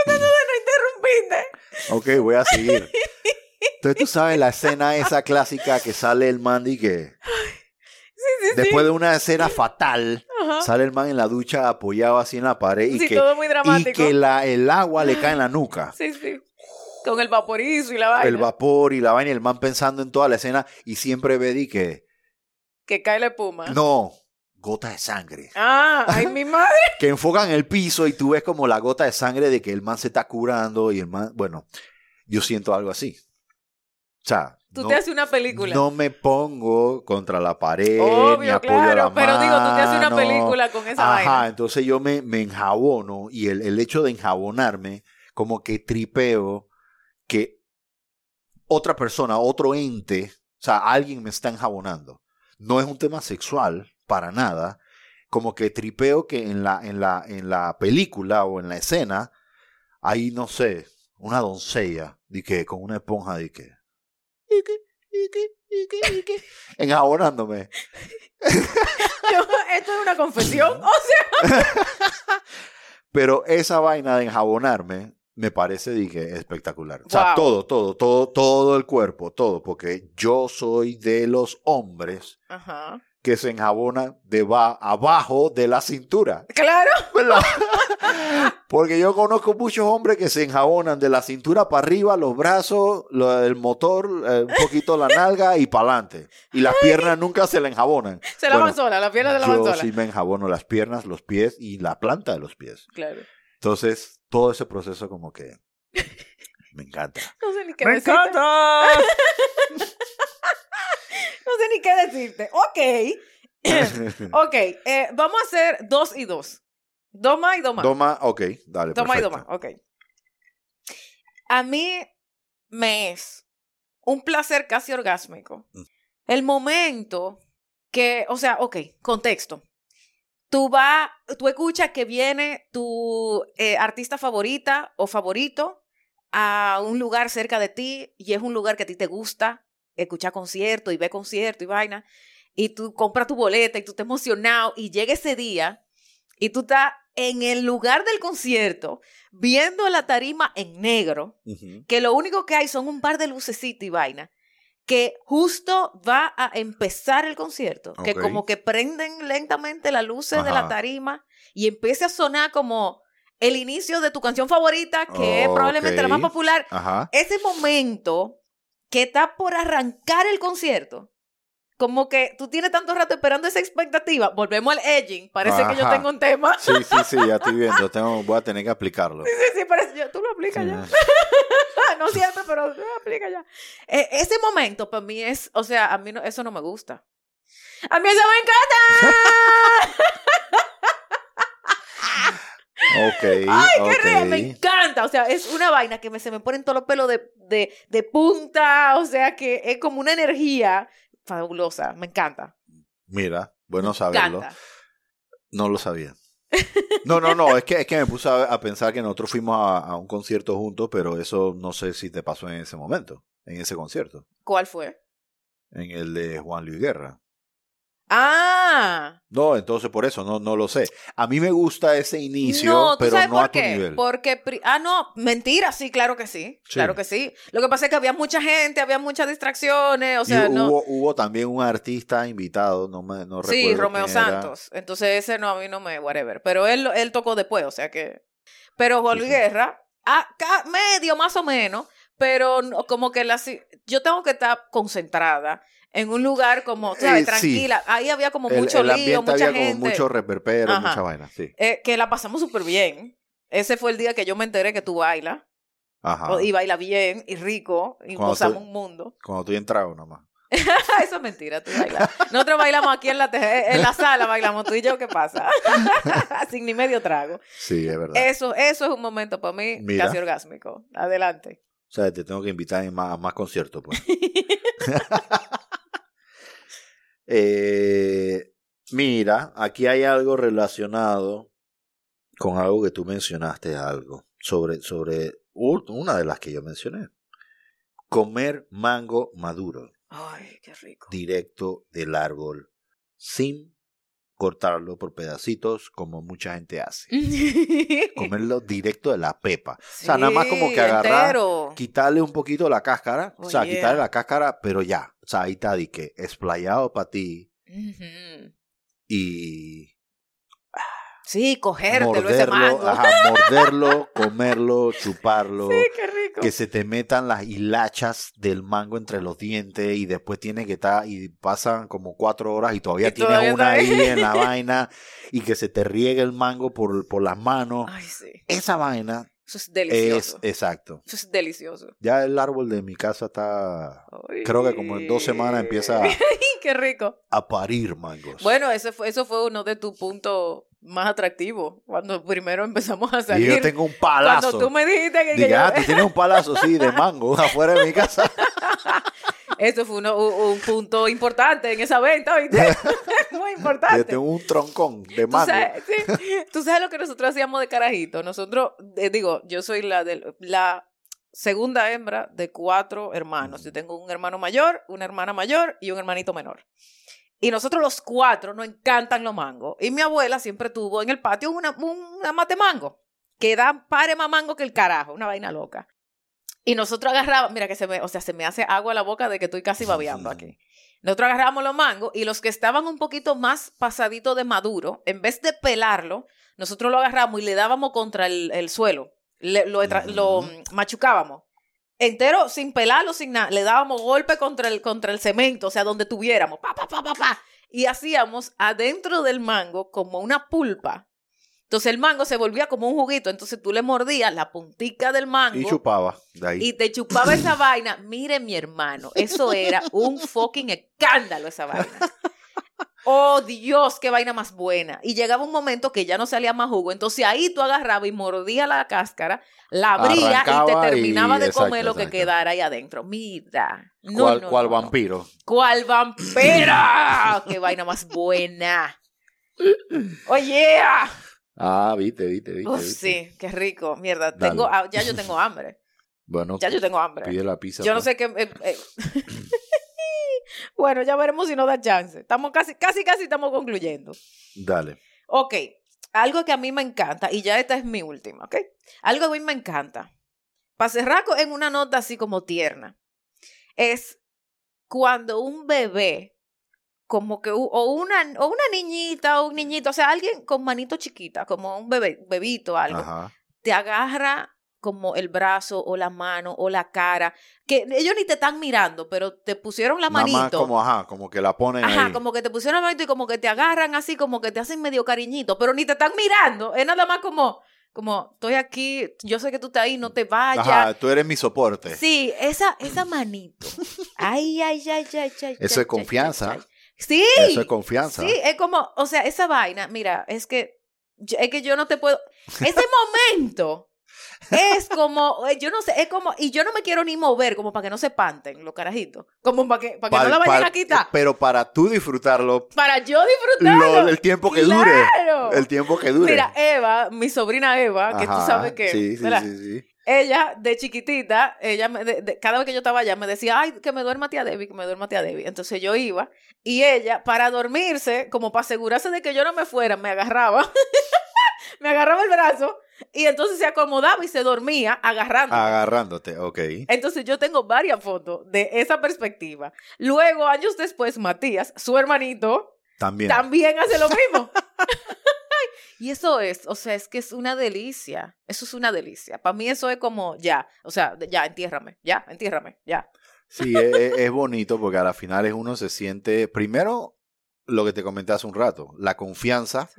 S2: Tratando de no interrumpirte.
S3: Ok, voy a seguir. Entonces tú sabes la escena esa clásica que sale el man y que. después de una escena fatal
S2: Ajá.
S3: sale el man en la ducha apoyado así en la pared y
S2: Sí,
S3: que,
S2: todo muy
S3: y que la, el agua le cae en la nuca.
S2: Sí, sí. Con el vaporizo y la vaina.
S3: El vapor y la vaina y el man pensando en toda la escena y siempre ve di que
S2: Que cae la espuma.
S3: no, gota de sangre.
S2: Ah, ay, mi madre.
S3: Que enfocan el piso y tú ves como la gota de sangre de que el man se está curando y el man, bueno, yo siento algo así. O sea,
S2: Tú
S3: no,
S2: te haces una película.
S3: no me pongo contra la pared, ni
S2: Obvio,
S3: apoyo a
S2: claro.
S3: la
S2: Pero digo, tú te haces una película con esa
S3: Ajá,
S2: vaina.
S3: entonces yo me, me enjabono y el, el hecho de enjabonarme, como que tripeo que otra persona, otro ente, o sea, alguien me está enjabonando. No es un tema sexual, para nada. Como que tripeo que en la, en la, en la película o en la escena hay, no sé, una doncella de que, con una esponja de que, enjabonándome.
S2: Yo- esto es una confesión. O sea,
S3: Pero esa vaina de enjabonarme me parece dije, espectacular. O sea,
S2: Wow.
S3: todo, todo, todo, todo el cuerpo, todo, porque yo soy de los hombres
S2: Ajá.
S3: Que se enjabonan de ba- abajo de la cintura.
S2: Claro.
S3: ¿verdad? Porque yo conozco muchos hombres que se enjabonan de la cintura para arriba, los brazos, lo- el motor, eh, un poquito la nalga y para adelante. Y las piernas nunca se le enjabonan.
S2: Se lavan
S3: Bueno,
S2: sola, la pierna se lavan
S3: Yo
S2: sola.
S3: sí me enjabono las piernas, los pies y la planta de los pies.
S2: Claro.
S3: Entonces, todo ese proceso como que me encanta.
S2: No sé ni qué
S3: ¡Me encanta!
S2: Sé ni qué decirte. Ok. ok. eh, vamos a hacer dos y dos. Dos más y dos más.
S3: Doma, ok, dale.
S2: Dos más y dos
S3: perfecto.
S2: más. Ok. A mí me es un placer casi orgásmico.
S3: Mm.
S2: El momento que, o sea, ok, contexto. Tú vas, tú escuchas que viene tu eh, artista favorita o favorito a un lugar cerca de ti y es un lugar que a ti te gusta, escuchar concierto y ver concierto y vaina, y tú compras tu boleta y tú estás emocionado y llega ese día y tú estás en el lugar del concierto viendo la tarima en negro, que lo único que hay son un par de lucecitas y vaina, que justo va a empezar el concierto, que como que prenden lentamente las luces de la tarima y empieza a sonar como el inicio de tu canción favorita, que es probablemente la más popular.
S3: Ajá.
S2: Ese momento que está por arrancar el concierto, como que tú tienes tanto rato esperando esa expectativa, volvemos al edging, parece que yo tengo un tema.
S3: Sí, sí, sí, ya estoy viendo. Tengo, voy a tener que aplicarlo.
S2: Sí, sí, sí, parece, yo- tú lo aplicas ya. no siempre, pero lo aplica ya. Eh, ese momento para mí es, o sea, a mí no, eso no me gusta. A mí eso me encanta.
S3: Ok,
S2: Ay, qué
S3: ok.
S2: rea, me encanta. O sea, es una vaina que me, se me ponen todos los pelos de, de, de punta. O sea, que es como una energía fabulosa. Me encanta.
S3: Mira, bueno saberlo. No lo sabía. No, no, no, es que, es que me puse a, a pensar que nosotros fuimos a, a un concierto juntos, pero eso no sé si te pasó en ese momento, en ese concierto,
S2: ¿Cuál fue?
S3: en el de Juan Luis Guerra.
S2: Ah.
S3: No, entonces por eso no, no lo sé. A mí me gusta ese inicio,
S2: no, ¿tú
S3: pero
S2: sabes
S3: no
S2: por
S3: a tu
S2: qué?
S3: nivel.
S2: Porque, ah, no, mentira, sí, claro que sí,
S3: Sí.
S2: claro que sí. Lo que pasa es que había mucha gente, había muchas distracciones, o sea,
S3: y
S2: no.
S3: hubo, hubo también un artista invitado, no me no
S2: sí,
S3: recuerdo
S2: Romeo
S3: quién era.
S2: Santos. Entonces ese no, a mí no me, whatever. Pero él, él tocó después, o sea que. Pero Juan
S3: Sí, sí.
S2: Guerra, ah, medio más o menos, pero como que la, yo tengo que estar concentrada en un lugar como, ¿sabes?
S3: Eh, sí.
S2: Tranquila. Ahí había como
S3: El,
S2: mucho
S3: el
S2: lío,
S3: ambiente
S2: mucha
S3: había
S2: gente.
S3: como mucho reperpero,
S2: Ajá.
S3: mucha vaina, sí.
S2: eh, que la pasamos súper bien. Ese fue el día que yo me enteré que tú bailas.
S3: Ajá.
S2: O- Y baila bien y rico y
S3: Cuando
S2: gozamos
S3: tú-
S2: un mundo.
S3: Cuando estoy entrado nomás.
S2: Eso es mentira, tú bailas. Nosotros bailamos aquí en la, en la sala, bailamos tú y yo, ¿qué pasa? Sin ni medio trago.
S3: Sí, es verdad.
S2: Eso, eso es un momento para mí
S3: Mira.
S2: casi orgásmico. Adelante.
S3: sea, te tengo que invitar a más, a más conciertos, pues. Eh, mira, aquí hay algo relacionado con algo que tú mencionaste, algo sobre, sobre una de las que yo mencioné. Comer mango maduro.
S2: Ay, qué rico.
S3: Directo del árbol, sin cortarlo por pedacitos como mucha gente hace. Comerlo directo de la pepa. o sea, nada más como que agarrar, quitarle un poquito la cáscara, o sea, quitarle la cáscara, pero ya, o sea, ahí está, di que explayado para ti. Y
S2: Sí, cogértelo ese mango.
S3: Ajá, morderlo, comerlo, chuparlo. Sí, qué rico. Que se te metan las hilachas del mango entre los dientes y después tiene que estar y pasan como cuatro horas y todavía tienes una ahí en la vaina y que se te riegue el mango por, por las manos.
S2: Ay, sí.
S3: Esa vaina
S2: eso es delicioso.
S3: Es, exacto.
S2: Eso es delicioso.
S3: Ya el árbol de mi casa está. Creo que como en dos semanas empieza.
S2: ¡Qué rico!
S3: A parir mangos.
S2: Bueno, ese fue, eso fue uno de tus puntos más atractivos. Cuando primero empezamos a salir.
S3: Y yo tengo un palazo.
S2: Cuando tú me dijiste que.
S3: Diga, ah, tú tienes un palazo, sí, de mango afuera de mi casa.
S2: Eso fue un, punto importante en esa venta, ¿viste? Muy importante. Yo
S3: tengo un troncón de mango.
S2: ¿Tú sabes, lo que nosotros hacíamos de carajito? Nosotros, eh, digo, yo soy la, de, la segunda hembra de cuatro hermanos. Yo tengo un hermano mayor, una hermana mayor y un hermanito menor. Y nosotros los cuatro nos encantan los mangos. Y mi abuela siempre tuvo en el patio una, una mate mango que da pare más mango que el carajo, una vaina loca. Y nosotros agarrábamos, mira que se me, o sea, se me hace agua la boca de que estoy casi babeando aquí. Nosotros agarrábamos los mangos y los que estaban un poquito más pasaditos de maduro, en vez de pelarlo, nosotros lo agarramos y le dábamos contra el, suelo. lo, machucábamos. Entero, sin pelarlo, sin nada. Le dábamos golpe contra el, contra el cemento, o sea, donde tuviéramos. Pa, pa, pa, pa, pa. Y hacíamos adentro del mango como una pulpa entonces el mango se volvía como un juguito. Entonces tú le mordías la puntica del mango.
S3: Y chupaba de ahí.
S2: Y te chupaba esa vaina. Mire, mi hermano, eso era un fucking escándalo esa vaina. Oh Dios, qué vaina más buena. Y llegaba un momento que ya no salía más jugo. Entonces ahí tú agarrabas y mordías la cáscara, la abría y te terminaba de comer lo que quedara ahí adentro. Mira.
S3: ¿Cuál, cuál vampiro?
S2: ¿Cuál vampiro? qué vaina más buena. Oye.
S3: Ah, viste, viste, viste.
S2: Oh, sí, qué rico. Mierda, tengo, ya yo tengo hambre.
S3: Bueno,
S2: ya yo tengo hambre.
S3: Pide la pizza.
S2: Yo no pues. sé qué. Eh, eh. bueno, ya veremos si nos da chance. Estamos casi, casi, casi estamos concluyendo.
S3: Dale.
S2: Ok, algo que a mí me encanta, y ya esta es mi última, ¿ok? Algo que a mí me encanta. Para cerrar en una nota así como tierna, es cuando un bebé como que o una, o una niñita o un niñito, o sea, alguien con manito chiquita, como un bebé, bebito, algo, te agarra como el brazo o la mano o la cara, que ellos ni te están mirando, pero te pusieron la manito. Nada
S3: como, ajá, como que la ponen
S2: Ajá, como que te pusieron la manito y como que te agarran así, como que te hacen medio cariñito, pero ni te están mirando, es nada más como, como, estoy aquí, yo sé que tú estás ahí, no te vayas. Ajá,
S3: tú eres mi soporte.
S2: Sí, esa, esa manito. Ay, ay, ay, ay, ay.
S3: Eso es confianza.
S2: Sí.
S3: Eso es confianza.
S2: Sí, es como, o sea, esa vaina, mira, es que, es que yo no te puedo, ese momento es como, eh, yo no sé, es como, y yo no me quiero ni mover como para que no se panten los carajitos, como para que, para que no la vayan a quitar.
S3: Pero para tú disfrutarlo.
S2: Para yo disfrutarlo.
S3: el tiempo que dure. El tiempo que dure.
S2: Mira, Eva, mi sobrina Eva, que tú sabes que.
S3: Sí, sí, sí, sí
S2: ella, de chiquitita, ella me, cada vez que yo estaba allá, me decía, ay, que me duerma tía Debbie, que me duerma tía Debbie. Entonces yo iba y ella, para dormirse, como para asegurarse de que yo no me fuera, me agarraba, me agarraba el brazo y entonces se acomodaba y se dormía agarrándote.
S3: Agarrándote, ok.
S2: Entonces yo tengo varias fotos de esa perspectiva. Luego, años después, Matías, su hermanito,
S3: también,
S2: también hace lo mismo. Y eso es, o sea, es que es una delicia. Eso es una delicia. Para mí eso es como, ya, o sea, ya, entiérrame, ya, entiérrame, ya.
S3: Sí, es, e, es bonito porque a la final uno se siente, primero, lo que te comenté hace un rato, la confianza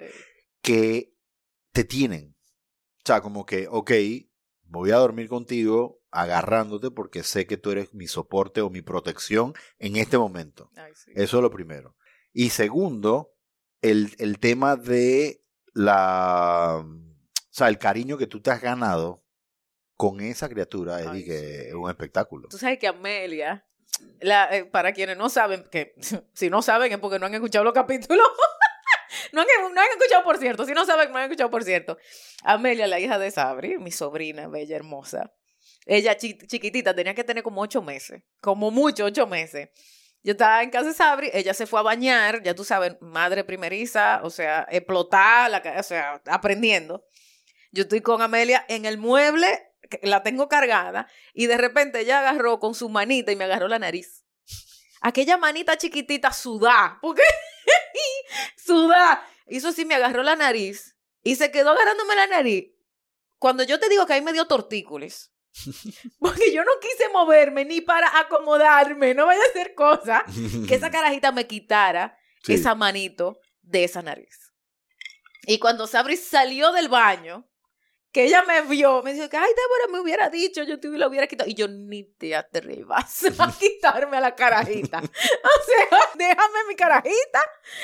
S3: que te tienen. O sea, como que, ok, voy a dormir contigo agarrándote porque sé que tú eres mi soporte o mi protección en este momento. Eso es lo primero. Y segundo, el, el tema de la, o sea, el cariño que tú te has ganado con esa criatura es
S2: Ay,
S3: di que
S2: sí.
S3: es un espectáculo.
S2: Tú sabes que Amelia, la, eh, para quienes no saben, que si no saben es porque no han escuchado los capítulos. no, han, no han escuchado, por cierto. Si no saben, no han escuchado, por cierto. Amelia, la hija de Sabri, mi sobrina, bella, hermosa. Ella chi- chiquitita, tenía que tener como ocho meses. Como mucho, ocho meses. Yo estaba en casa de Sabri, ella se fue a bañar, ya tú sabes, madre primeriza, o sea, explotar, la, o sea, aprendiendo. Yo estoy con Amelia en el mueble, la tengo cargada, y de repente ella agarró con su manita y me agarró la nariz. Aquella manita chiquitita sudá, porque sudá. Hizo así, me agarró la nariz y se quedó agarrándome la nariz. Cuando yo te digo que ahí me dio tortícolis, porque yo no quise moverme ni para acomodarme, no vaya a hacer cosa, que esa carajita me quitara
S3: Sí.
S2: esa manito de esa nariz. Y cuando Sabri salió del baño, que ella me vio, me dijo que, ay, Débora, me hubiera dicho, yo te la hubiera quitado. Y yo, ni te atrevas a quitarme a la carajita. O sea, déjame mi carajita.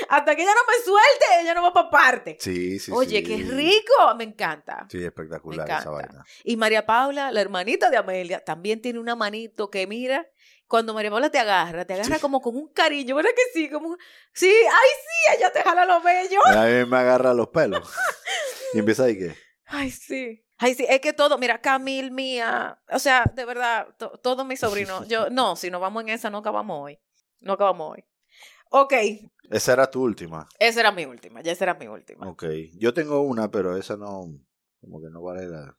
S2: Hasta que ella no me suelte, ella no va para parte.
S3: Sí, sí,
S2: Oye,
S3: sí.
S2: qué rico, me encanta.
S3: Sí, espectacular
S2: Me
S3: esa vaina.
S2: Y María Paula, la hermanita de Amelia, también tiene una manito que mira, cuando María Paula te agarra, te agarra
S3: Sí.
S2: como con un cariño, ¿verdad que sí? Como, sí, ay, sí, ella te jala los bellos.
S3: A mí me agarra los pelos. y empieza ahí que.
S2: Ay, sí. Ay, sí, es que todo, mira, Camil, mía, o sea, de verdad, to- todos mis sobrinos, yo, no, si nos vamos en esa, no acabamos hoy. No acabamos hoy. Ok,
S3: Esa era tu última.
S2: esa era mi última, ya esa era mi última.
S3: Ok. Yo tengo una, pero esa no. Como que no vale la.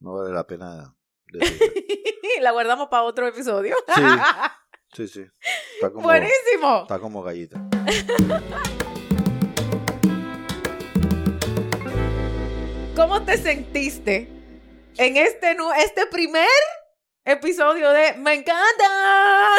S3: No vale la pena.
S2: La guardamos para otro episodio.
S3: Sí. Sí, sí. Está como,
S2: Buenísimo.
S3: está como gallita.
S2: ¿Cómo te sentiste en este, este primer episodio de Me encanta?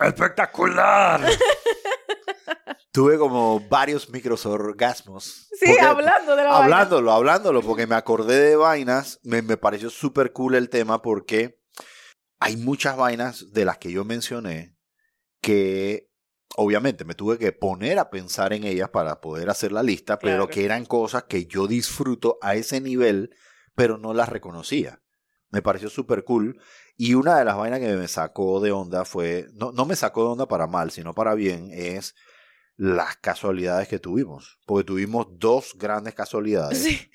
S3: ¡Espectacular! Tuve como varios microorgasmos.
S2: Sí,
S3: Porque-
S2: hablando de la vaina.
S3: Hablándolo, hablándolo, porque me acordé de vainas, me, me pareció súper cool el tema porque hay muchas vainas de las que yo mencioné que obviamente me tuve que poner a pensar en ellas para poder hacer la lista, pero que eran cosas que yo disfruto a ese nivel, pero no las reconocía. Me pareció súper cool. Y una de las vainas que me sacó de onda fue, no, no me sacó de onda para mal, sino para bien, es las casualidades que tuvimos. Porque tuvimos dos grandes casualidades.
S2: Sí,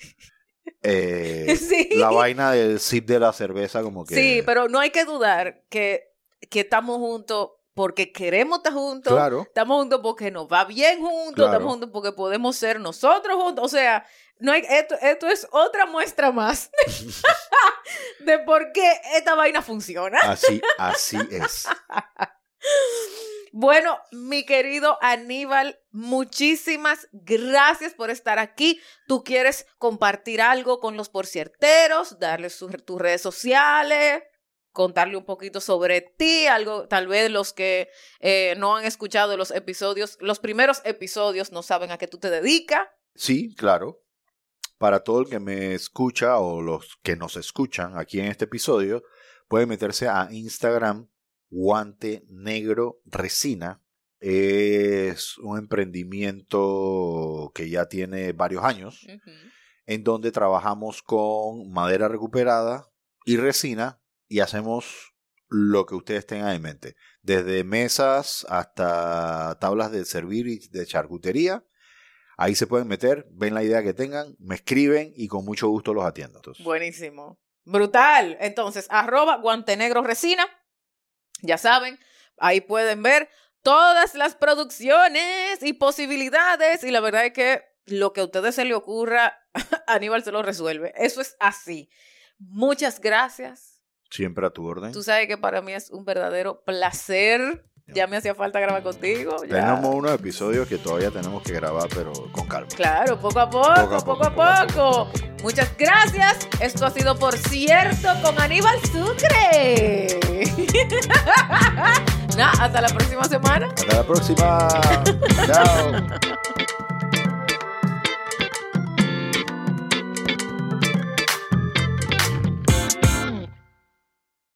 S3: Eh,
S2: sí.
S3: La vaina del zip de la cerveza, como que.
S2: Sí, pero no hay que dudar que, que estamos juntos porque queremos estar juntos.
S3: Claro.
S2: Estamos juntos porque nos va bien juntos,
S3: Claro.
S2: estamos juntos porque podemos ser nosotros juntos. O sea, no hay, esto, esto es otra muestra más de por qué esta vaina funciona.
S3: Así, así es.
S2: Bueno, mi querido Aníbal, muchísimas gracias por estar aquí. Tú quieres compartir algo con los porcierteros, darles tus redes sociales, contarle un poquito sobre ti, algo, tal vez los que eh, no han escuchado los episodios, los primeros episodios no saben a qué tú te dedicas.
S3: Sí, claro. Para todo el que me escucha o los que nos escuchan aquí en este episodio, pueden meterse a Instagram Guante Negro Resina. Es un emprendimiento que ya tiene varios años, en donde trabajamos con madera recuperada y resina y hacemos lo que ustedes tengan en mente. Desde mesas hasta tablas de servir y de charcutería. Ahí se pueden meter, ven la idea que tengan, me escriben y con mucho gusto los atiendo.
S2: Buenísimo. Brutal. Entonces, arroba guantenegro resina. Ya saben, ahí pueden ver todas las producciones y posibilidades. Y la verdad es que lo que a ustedes se le ocurra, Aníbal se lo resuelve. Eso es así. Muchas gracias.
S3: Siempre a tu orden.
S2: Tú sabes que para mí es un verdadero placer. Ya me hacía falta grabar contigo. ya.
S3: Tenemos unos episodios que todavía tenemos que grabar, pero con calma.
S2: Claro, poco a poco,
S3: Poco a
S2: poco,
S3: poco,
S2: a
S3: poco
S2: poco. Muchas gracias. Esto ha sido, por cierto, con Aníbal Sucre. Nah, hasta la próxima semana.
S3: Hasta la próxima. Chao.